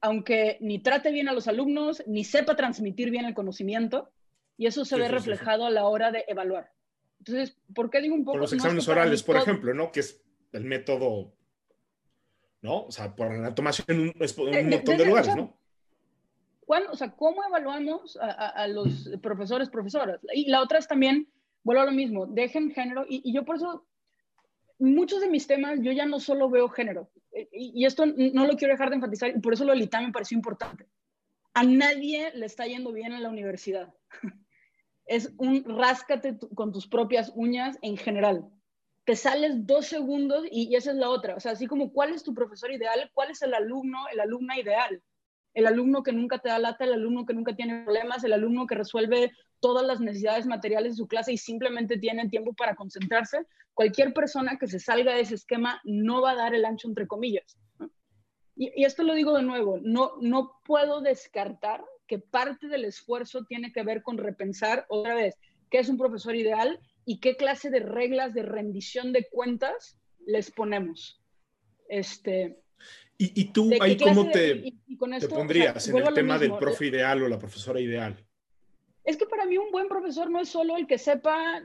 aunque ni trate bien a los alumnos, ni sepa transmitir bien el conocimiento, y eso se ve reflejado a la hora de evaluar. Entonces, ¿por qué digo un poco? Por los exámenes orales, por ejemplo, ¿no? Que es el método, ¿no? O sea, por la tomación en un, un montón de lugares, ¿no? o sea, ¿cómo evaluamos a, los profesores, profesoras? Y la otra es también, vuelvo a lo mismo, dejen género, y, yo por eso, muchos de mis temas, yo ya no solo veo género, e, y, esto no lo quiero dejar de enfatizar, y por eso lo elitá me pareció importante. A nadie le está yendo bien en la universidad. es un ráscate con tus propias uñas en general. Te sales dos segundos y, y esa es la otra. O sea, así como cuál es tu profesor ideal, cuál es el alumno, el alumna ideal el alumno que nunca te da lata, el alumno que nunca tiene problemas, el alumno que resuelve todas las necesidades materiales de su clase y simplemente tiene tiempo para concentrarse, cualquier persona que se salga de ese esquema no va a dar el ancho entre comillas. Y, esto lo digo de nuevo, no, no puedo descartar que parte del esfuerzo tiene que ver con repensar otra vez qué es un profesor ideal y qué clase de reglas de rendición de cuentas les ponemos. Este, ¿Y, tú ahí cómo te, pondrías en el tema del profe ideal o la profesora ideal? Es que para mí un buen profesor no es solo el que sepa eh,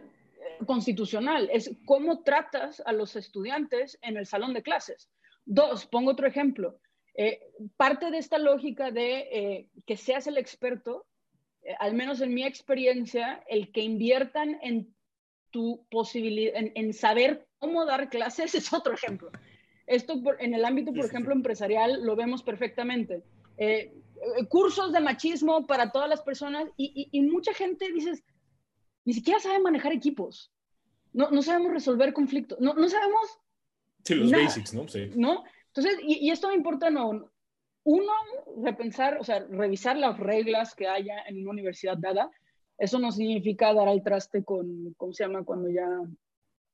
constitucional, es cómo tratas a los estudiantes en el salón de clases. Dos, pongo otro ejemplo. Eh, parte de esta lógica de eh, que seas el experto, al menos en mi experiencia, el que inviertan en tu posibilidad, en saber cómo dar clases es otro ejemplo. Esto en el ámbito, por ejemplo, empresarial lo vemos perfectamente. Eh, eh, cursos de machismo para todas las personas y, mucha gente dices, ni siquiera sabe manejar equipos, no, no sabemos resolver conflictos, no, no sabemos... Sí, los basics, ¿no? Sí. ¿no? Entonces, y, esto me importa, no, uno, repensar, o sea, revisar las reglas que haya en una universidad dada, eso no significa dar al traste con, ¿cómo se llama? Cuando ya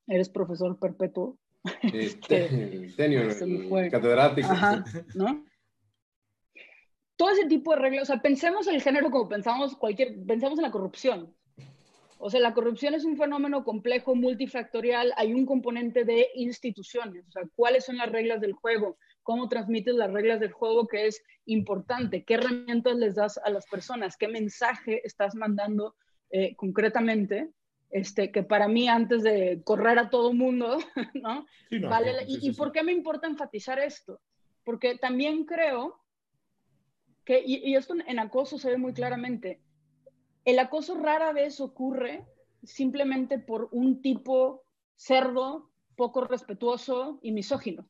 eres profesor perpetuo, este, catedrático. ¿no? Todo ese tipo de reglas, o sea, pensemos el género como pensamos cualquier, pensemos en la corrupción. O sea, la corrupción es un fenómeno complejo, multifactorial, hay un componente de instituciones, o sea, cuáles son las reglas del juego, cómo transmites las reglas del juego, que es importante, qué herramientas les das a las personas, qué mensaje estás mandando eh, concretamente este, que para mí antes de correr a todo mundo, ¿no? vale, y, por qué me importa enfatizar esto? Porque también creo que, y, esto en acoso se ve muy claramente, el acoso rara vez ocurre simplemente por un tipo cerdo, poco respetuoso y misógino.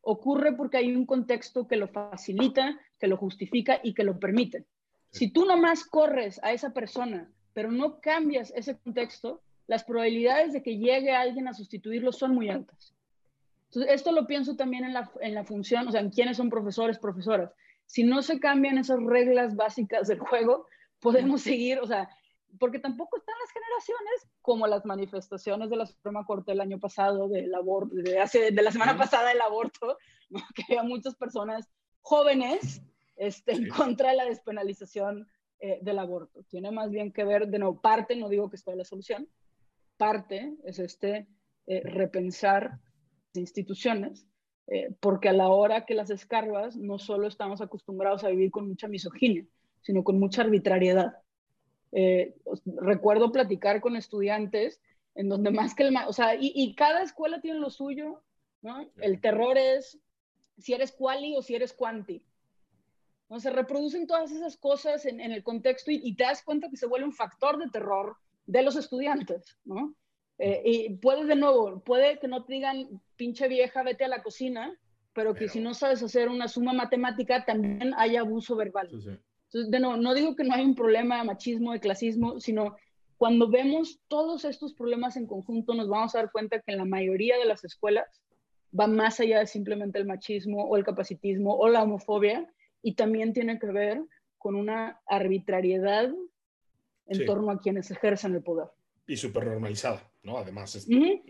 Ocurre porque hay un contexto que lo facilita, que lo justifica y que lo permite. Si tú nomás corres a esa persona, pero no cambias ese contexto, las probabilidades de que llegue alguien a sustituirlo son muy altas. Entonces, esto lo pienso también en la, en la función, o sea, en quiénes son profesores, profesoras. Si no se cambian esas reglas básicas del juego, podemos seguir, o sea, porque tampoco están las generaciones como las manifestaciones de la Suprema Corte del año pasado, del aborto, de, hace, de la semana pasada del aborto, que había muchas personas jóvenes este, en contra de la despenalización eh, del aborto. Tiene más bien que ver, de no, parte, no digo que es toda la solución, parte es este eh, repensar instituciones, eh, porque a la hora que las escarbas, no solo estamos acostumbrados a vivir con mucha misoginia, sino con mucha arbitrariedad. Recuerdo platicar con estudiantes en donde más que el... O sea, y, cada escuela tiene lo suyo, ¿no? El terror es si eres quali o si eres quanti. ¿no? Se reproducen todas esas cosas en, el contexto y, te das cuenta que se vuelve un factor de terror de los estudiantes, ¿no? Eh, y puede de nuevo, puede que no te digan, pinche vieja, vete a la cocina, pero que si no sabes hacer una suma matemática, también hay abuso verbal. Entonces, de nuevo, no digo que no hay un problema de machismo, de clasismo, sino cuando vemos todos estos problemas en conjunto, nos vamos a dar cuenta que en la mayoría de las escuelas va más allá de simplemente el machismo o el capacitismo o la homofobia y también tiene que ver con una arbitrariedad en torno a quienes ejercen el poder. Y súper normalizada, ¿no? Además. Es, sí.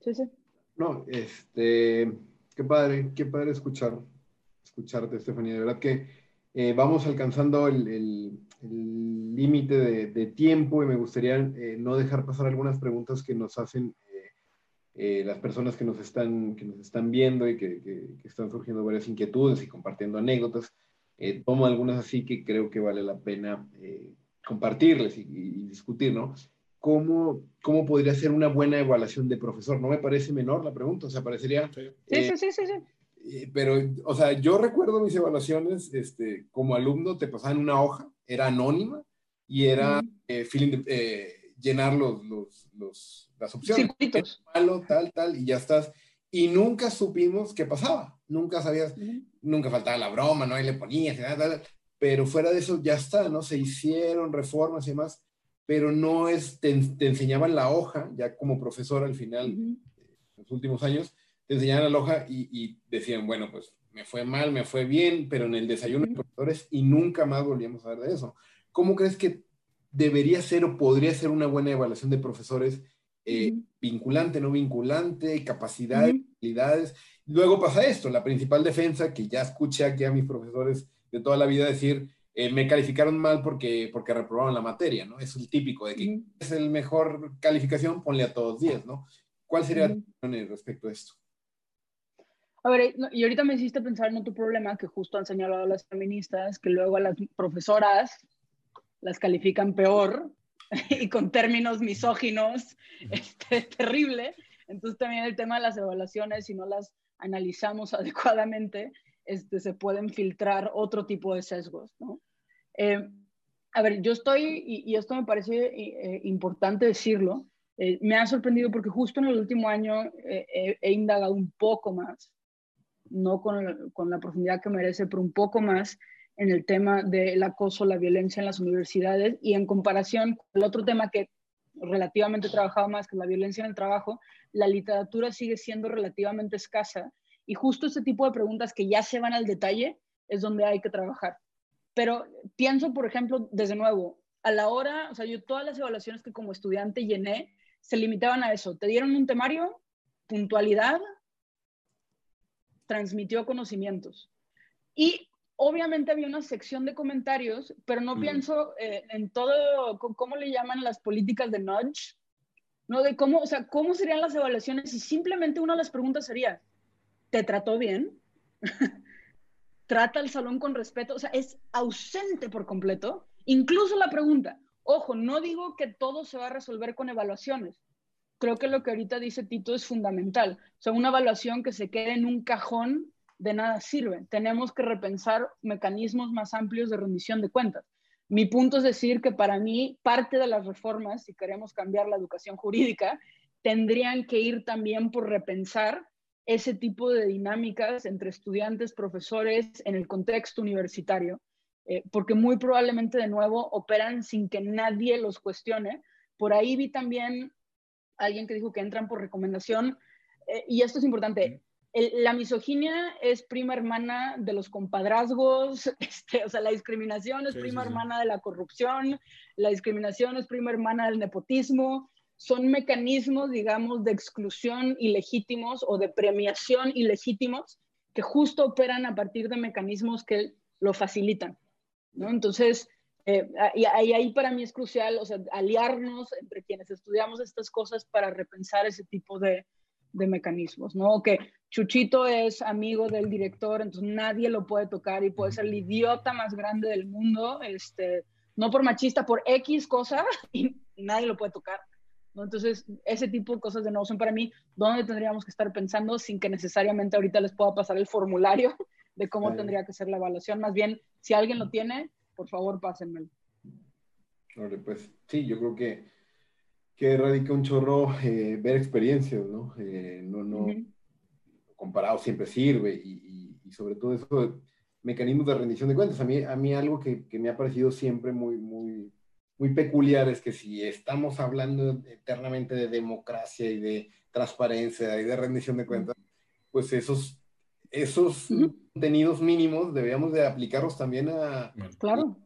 sí. No, este, qué padre, qué padre escuchar, escucharte, Estefanía. De verdad que eh, vamos alcanzando el límite de, tiempo y me gustaría eh, no dejar pasar algunas preguntas que nos hacen eh, las personas que nos están, que nos están viendo y que, que, están surgiendo varias inquietudes y compartiendo anécdotas. Eh, tomo algunas así que creo que vale la pena eh, compartirles y, discutir, ¿no? ¿Cómo, ¿Cómo podría ser una buena evaluación de profesor? No me parece menor la pregunta, o sea, parecería... Sí, sí, sí, sí. sí. Pero, o sea, yo recuerdo mis evaluaciones, este, como alumno te pasaban una hoja, era anónima y era feeling llenar los, los, los, las opciones. Malo, tal, tal, y ya estás. Y nunca supimos qué pasaba. Nunca sabías, nunca faltaba la broma, ¿no? Y le ponías, pero fuera de eso ya está, ¿no? Se hicieron reformas y demás, pero no es, te, enseñaban la hoja, ya como profesor al final, en los últimos años, te enseñaban la hoja y, y, decían, bueno, pues me fue mal, me fue bien, pero en el desayuno de profesores y nunca más volvíamos a ver de eso. ¿Cómo crees que debería ser o podría ser una buena evaluación de profesores eh, vinculante, no vinculante, capacidades, habilidades. Luego pasa esto, la principal defensa, que ya escuché aquí a mis profesores de toda la vida decir, eh, me calificaron mal porque, porque reprobaron la materia, ¿no? Es el típico de que es el mejor calificación, ponle a todos 10, ¿no? ¿Cuál sería tu opinión respecto a esto? A ver, y ahorita me hiciste pensar en otro problema que justo han señalado las feministas, que luego a las profesoras las califican peor y con términos misóginos, este, terrible. Entonces también el tema de las evaluaciones, si no las analizamos adecuadamente, este, se pueden filtrar otro tipo de sesgos, ¿no? Eh, a ver, yo estoy, y, esto me parece eh, importante decirlo, eh, me ha sorprendido porque justo en el último año he indagado un poco más, no con, con la profundidad que merece, pero un poco más en el tema del acoso, la violencia en las universidades y en comparación con el otro tema que relativamente he trabajado más, que la violencia en el trabajo, la literatura sigue siendo relativamente escasa y justo ese tipo de preguntas que ya se van al detalle es donde hay que trabajar. Pero pienso, por ejemplo, desde nuevo, a la hora, o sea, yo todas las evaluaciones que como estudiante llené se limitaban a eso. Te dieron un temario, puntualidad, transmitió conocimientos. Y obviamente había una sección de comentarios, pero no pienso eh, en todo, ¿cómo le llaman las políticas de nudge? ¿No? De cómo, o sea, cómo serían las evaluaciones y simplemente una de las preguntas sería, ¿te trató bien? ¿Trata el salón con respeto? O sea, es ausente por completo. Incluso la pregunta, ojo, no digo que todo se va a resolver con evaluaciones. Creo que lo que ahorita dice Tito es fundamental. O sea, una evaluación que se quede en un cajón de nada sirve. Tenemos que repensar mecanismos más amplios de rendición de cuentas. Mi punto es decir que para mí parte de las reformas, si queremos cambiar la educación jurídica, tendrían que ir también por repensar ese tipo de dinámicas entre estudiantes, profesores, en el contexto universitario, eh, porque muy probablemente de nuevo operan sin que nadie los cuestione. Por ahí vi también alguien que dijo que entran por recomendación, eh, y esto es importante, la misoginia es prima hermana de los compadrazgos, este, o sea, la discriminación es prima hermana de la corrupción, la discriminación es prima hermana del nepotismo, son mecanismos, digamos, de exclusión ilegítimos o de premiación ilegítimos que justo operan a partir de mecanismos que lo facilitan, ¿no? Entonces, eh, y ahí para mí es crucial, o sea, aliarnos entre quienes estudiamos estas cosas para repensar ese tipo de, de mecanismos, ¿no? Que Chuchito es amigo del director, entonces nadie lo puede tocar y puede ser el idiota más grande del mundo, este, no por machista, por X cosa, y nadie lo puede tocar. ¿no? Entonces, ese tipo de cosas de nuevo son para mí donde tendríamos que estar pensando sin que necesariamente ahorita les pueda pasar el formulario de cómo tendría que ser la evaluación. Más bien, si alguien lo tiene, por favor, pásenmelo. pues sí, yo creo que que radica un chorro eh, ver experiencias, ¿no? Eh, no, no comparado siempre sirve y, y, sobre todo eso, mecanismos de rendición de cuentas. A mí, a mí algo que, que, me ha parecido siempre muy, muy, muy peculiar es que si estamos hablando eternamente de democracia y de transparencia y de rendición de cuentas, pues esos, esos contenidos mínimos debíamos de aplicarlos también a, claro.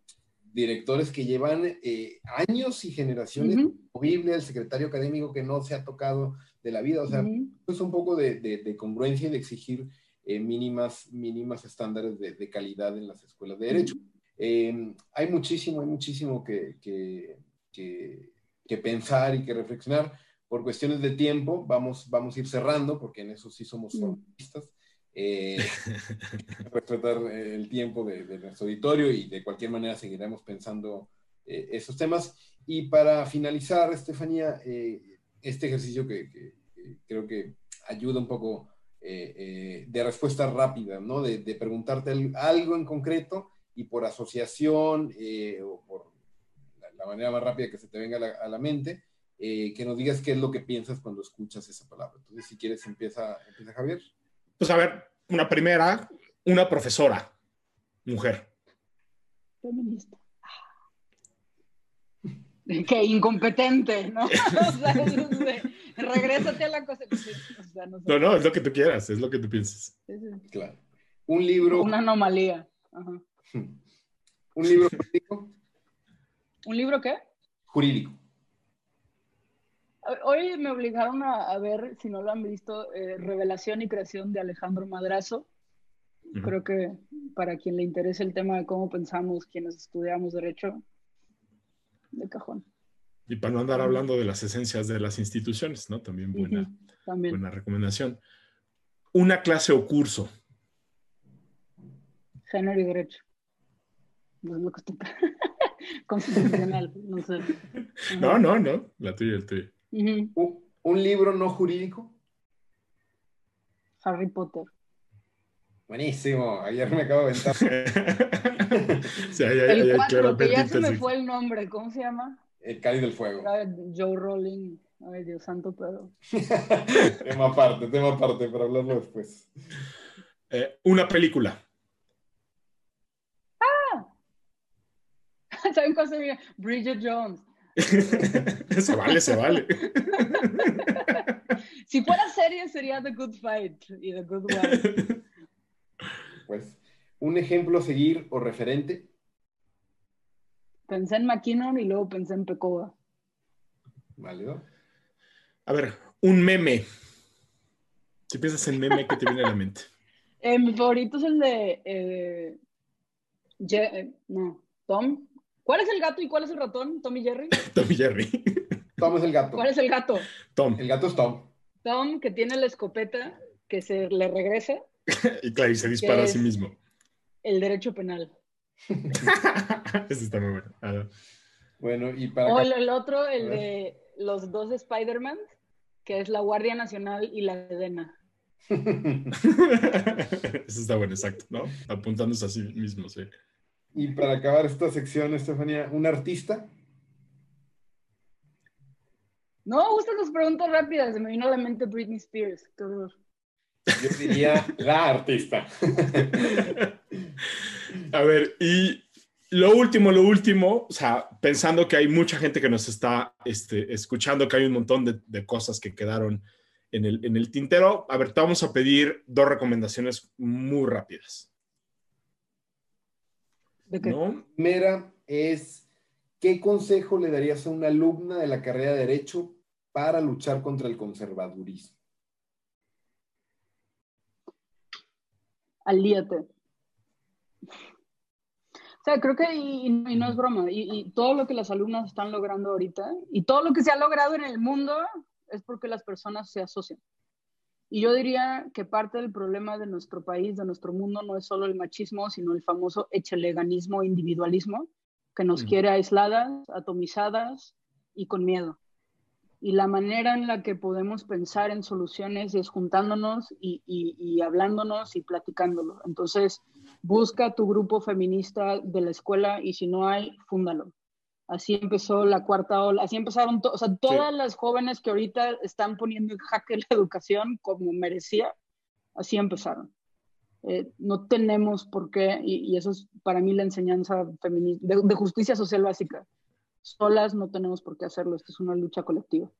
directores que llevan eh, años y generaciones, uh el secretario académico que no se ha tocado de la vida, o sea, es un poco de, congruencia y de exigir eh, mínimas, mínimas estándares de, calidad en las escuelas de derecho. Em, hay muchísimo, hay muchísimo que, que, que, pensar y que reflexionar. Por cuestiones de tiempo, vamos, vamos a ir cerrando, porque en eso sí somos formalistas. Eh, respetar el tiempo de, nuestro auditorio y de cualquier manera seguiremos pensando eh, esos temas. Y para finalizar, Estefanía, eh, este ejercicio que, creo que ayuda un poco eh, de respuesta rápida, ¿no? De, preguntarte algo en concreto y por asociación o por la, manera más rápida que se te venga a la, a la mente, que nos digas qué es lo que piensas cuando escuchas esa palabra. Entonces, si quieres, empieza, empieza Javier. Pues a ver, una primera, una profesora, mujer. Feminista. Qué incompetente, ¿no? o sea, regrésate a la cosa. no, no, es lo que tú quieras, es lo que tú piensas. Claro. Un libro. Una anomalía. ¿Un libro jurídico? ¿Un libro qué? Jurídico. Hoy me obligaron a, ver, si no lo han visto, eh, Revelación y Creación de Alejandro Madrazo. Creo que para quien le interese el tema de cómo pensamos quienes estudiamos derecho, de cajón. Y para no andar hablando de las esencias de las instituciones, ¿no? También buena, buena recomendación. Una clase o curso. Género y derecho. No es lo que Constitucional, no sé. No, no, no. La tuya, el tuyo. ¿Un, libro no jurídico? Harry Potter. Buenísimo, ayer me acabo de aventar. el 4, que ya se me fue el nombre, ¿cómo se llama? El Cáliz del Fuego. Joe Rowling. Ay, Dios santo, pero. tema aparte, tema aparte, para hablarlo después. Eh, una película. ¡Ah! ¿Saben cuál se Bridget Jones. se vale, se vale. si fuera serie sería The Good Fight y The Good Wife. Pues, un ejemplo a seguir o referente. Pensé en McKinnon y luego pensé en Pecoda. ¿Válido? A ver, un meme. Si piensas en meme, ¿qué te viene a la mente? Eh, mi favorito es el de. Eh, eh, no, Tom. ¿Cuál es el gato y cuál es el ratón? ¿Tom y Jerry? Tom y Jerry. Tom es el gato. ¿Cuál es el gato? Tom. El gato es Tom. Tom, que tiene la escopeta, que se le regresa. y claro, y se dispara a sí mismo. El derecho penal. Ese está muy bueno. Bueno, y para. O el, otro, el de los dos Spider-Man, que es la Guardia Nacional y la Edena. Eso está bueno, exacto, ¿no? Apuntándose a sí mismo, sí. Y para acabar esta sección, Estefanía, ¿un artista? No, me gustan las preguntas rápidas. Se me vino a la mente Britney Spears. Yo diría la artista. a ver, y lo último, lo último, o sea, pensando que hay mucha gente que nos está este, escuchando, que hay un montón de, cosas que quedaron en el, en el, tintero, a ver, te vamos a pedir dos recomendaciones muy rápidas. ¿De qué? ¿No? Primera es, ¿qué consejo le darías a una alumna de la carrera de Derecho para luchar contra el conservadurismo? Alíate. O sea, creo que, y, no es broma, y, todo lo que las alumnas están logrando ahorita, y todo lo que se ha logrado en el mundo, es porque las personas se asocian. Y yo diría que parte del problema de nuestro país, de nuestro mundo, no es solo el machismo, sino el famoso echeleganismo, individualismo, que nos quiere aisladas, atomizadas y con miedo. Y la manera en la que podemos pensar en soluciones es juntándonos y, y hablándonos y platicándolo. Entonces, busca tu grupo feminista de la escuela y si no hay, fúndalo. Así empezó la cuarta ola, así empezaron, o sea, todas las jóvenes que ahorita están poniendo en jaque la educación como merecía, así empezaron. Eh, no tenemos por qué, y, eso es para mí la enseñanza feminista, de, de, justicia social básica. Solas no tenemos por qué hacerlo, esto es una lucha colectiva.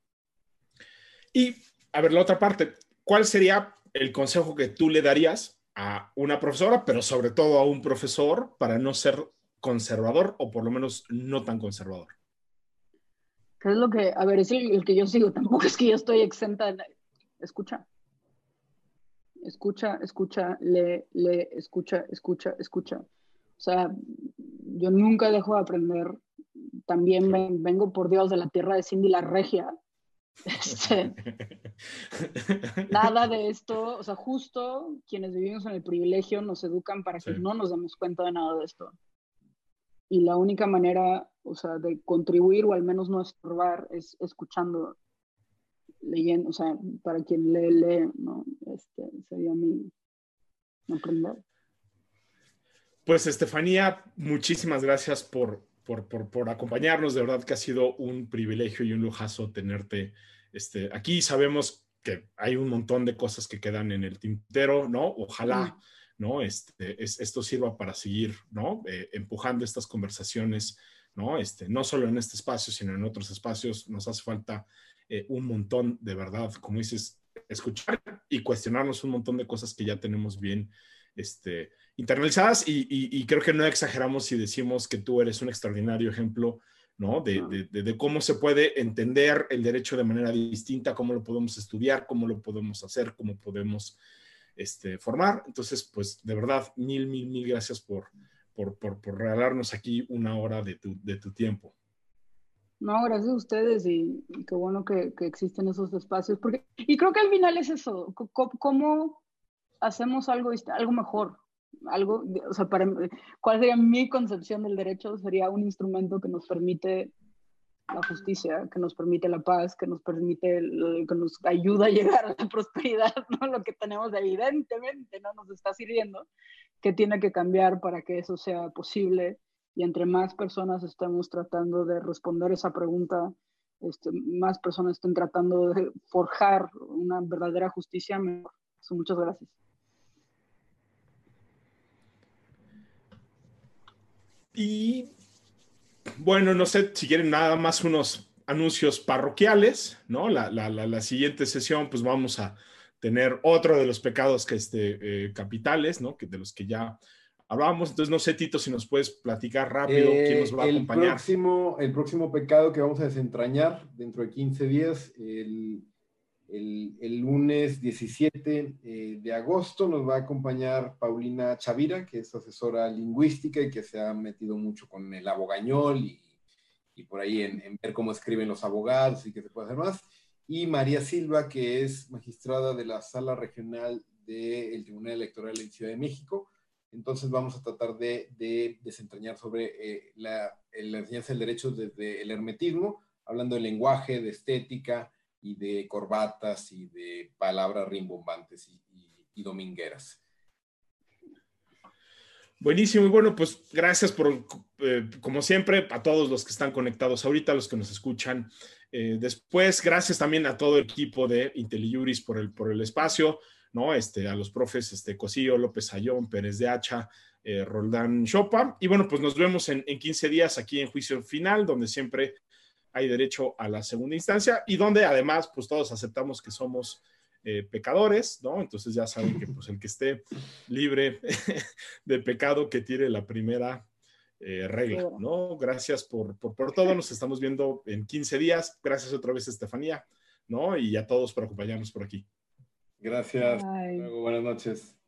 Y, a ver, la otra parte, ¿cuál sería el consejo que tú le darías a una profesora, pero sobre todo a un profesor para no ser conservador o por lo menos no tan conservador. ¿Qué es lo que, a ver, es el, que yo sigo, tampoco es que yo estoy exenta de... Escucha. Escucha, escucha, lee, lee, escucha, escucha, escucha. O sea, yo nunca dejo de aprender. También vengo, por Dios, de la tierra de Cindy la Regia, este, nada de esto, o sea, justo quienes vivimos en el privilegio nos educan para que no nos demos cuenta de nada de esto. Y la única manera, o sea, de contribuir o al menos no estorbar es escuchando, leyendo, o sea, para quien lee, lee, ¿no? Este sería mi aprender. Pues Estefanía, muchísimas gracias por, por, acompañarnos. De verdad que ha sido un privilegio y un lujazo tenerte este, aquí. Sabemos que hay un montón de cosas que quedan en el tintero, ¿no? Ojalá, ¿no? Este, esto sirva para seguir, ¿no? Eh, empujando estas conversaciones, ¿no? Este, no solo en este espacio, sino en otros espacios. Nos hace falta eh, un montón, de verdad, como dices, escuchar y cuestionarnos un montón de cosas que ya tenemos bien, este, internalizadas y, creo que no exageramos si decimos que tú eres un extraordinario ejemplo, ¿no? De, de, cómo se puede entender el derecho de manera distinta, cómo lo podemos estudiar, cómo lo podemos hacer, cómo podemos este, formar. Entonces, pues de verdad, mil, mil, mil gracias por, por, por, por regalarnos aquí una hora de tu, de tu tiempo. No, gracias a ustedes y, qué bueno que, que, existen esos espacios. Porque, y creo que al final es eso, cómo hacemos algo, algo mejor, algo, o sea, para, ¿cuál sería mi concepción del derecho? Sería un instrumento que nos permite la justicia, que nos permite la paz, que nos permite, que nos ayuda a llegar a la prosperidad, ¿no? Lo que tenemos evidentemente no nos está sirviendo, que tiene que cambiar para que eso sea posible y entre más personas estemos tratando de responder esa pregunta, este, más personas estén tratando de forjar una verdadera justicia, mejor. muchas gracias. Y bueno, no sé si quieren nada más unos anuncios parroquiales, ¿no? La, la, la, siguiente sesión, pues vamos a tener otro de los pecados que este, eh, capitales, ¿no? Que de los que ya hablábamos. Entonces, no sé, Tito, si nos puedes platicar rápido quién nos va a acompañar. Próximo, el próximo pecado que vamos a desentrañar dentro de 15 días, el el, lunes 17 eh, de agosto nos va a acompañar Paulina Chavira, que es asesora lingüística y que se ha metido mucho con el abogañol y, y por ahí en, ver cómo escriben los abogados y qué se puede hacer más. Y María Silva, que es magistrada de la Sala Regional del Tribunal Electoral en Ciudad de México. Entonces vamos a tratar de, desentrañar sobre eh, la, la enseñanza del derecho desde el hermetismo, hablando de lenguaje, de estética, y de corbatas y de palabras rimbombantes y, domingueras. Buenísimo y bueno, pues gracias por, eh, como siempre, a todos los que están conectados ahorita, los que nos escuchan eh, después. Gracias también a todo el equipo de IntelliJuris por el, por el espacio, ¿no? Este, a los profes este, Cosillo, López Ayón, Pérez de Hacha, eh, Roldán Chopa. Y bueno, pues nos vemos en, en 15 días aquí en Juicio Final, donde siempre hay derecho a la segunda instancia y donde además pues todos aceptamos que somos eh, pecadores, ¿no? Entonces ya saben que pues el que esté libre de pecado que tire la primera eh, regla, ¿no? Gracias por, por, todo, nos estamos viendo en 15 días, gracias otra vez Estefanía, ¿no? Y a todos por acompañarnos por aquí. Gracias, buenas noches.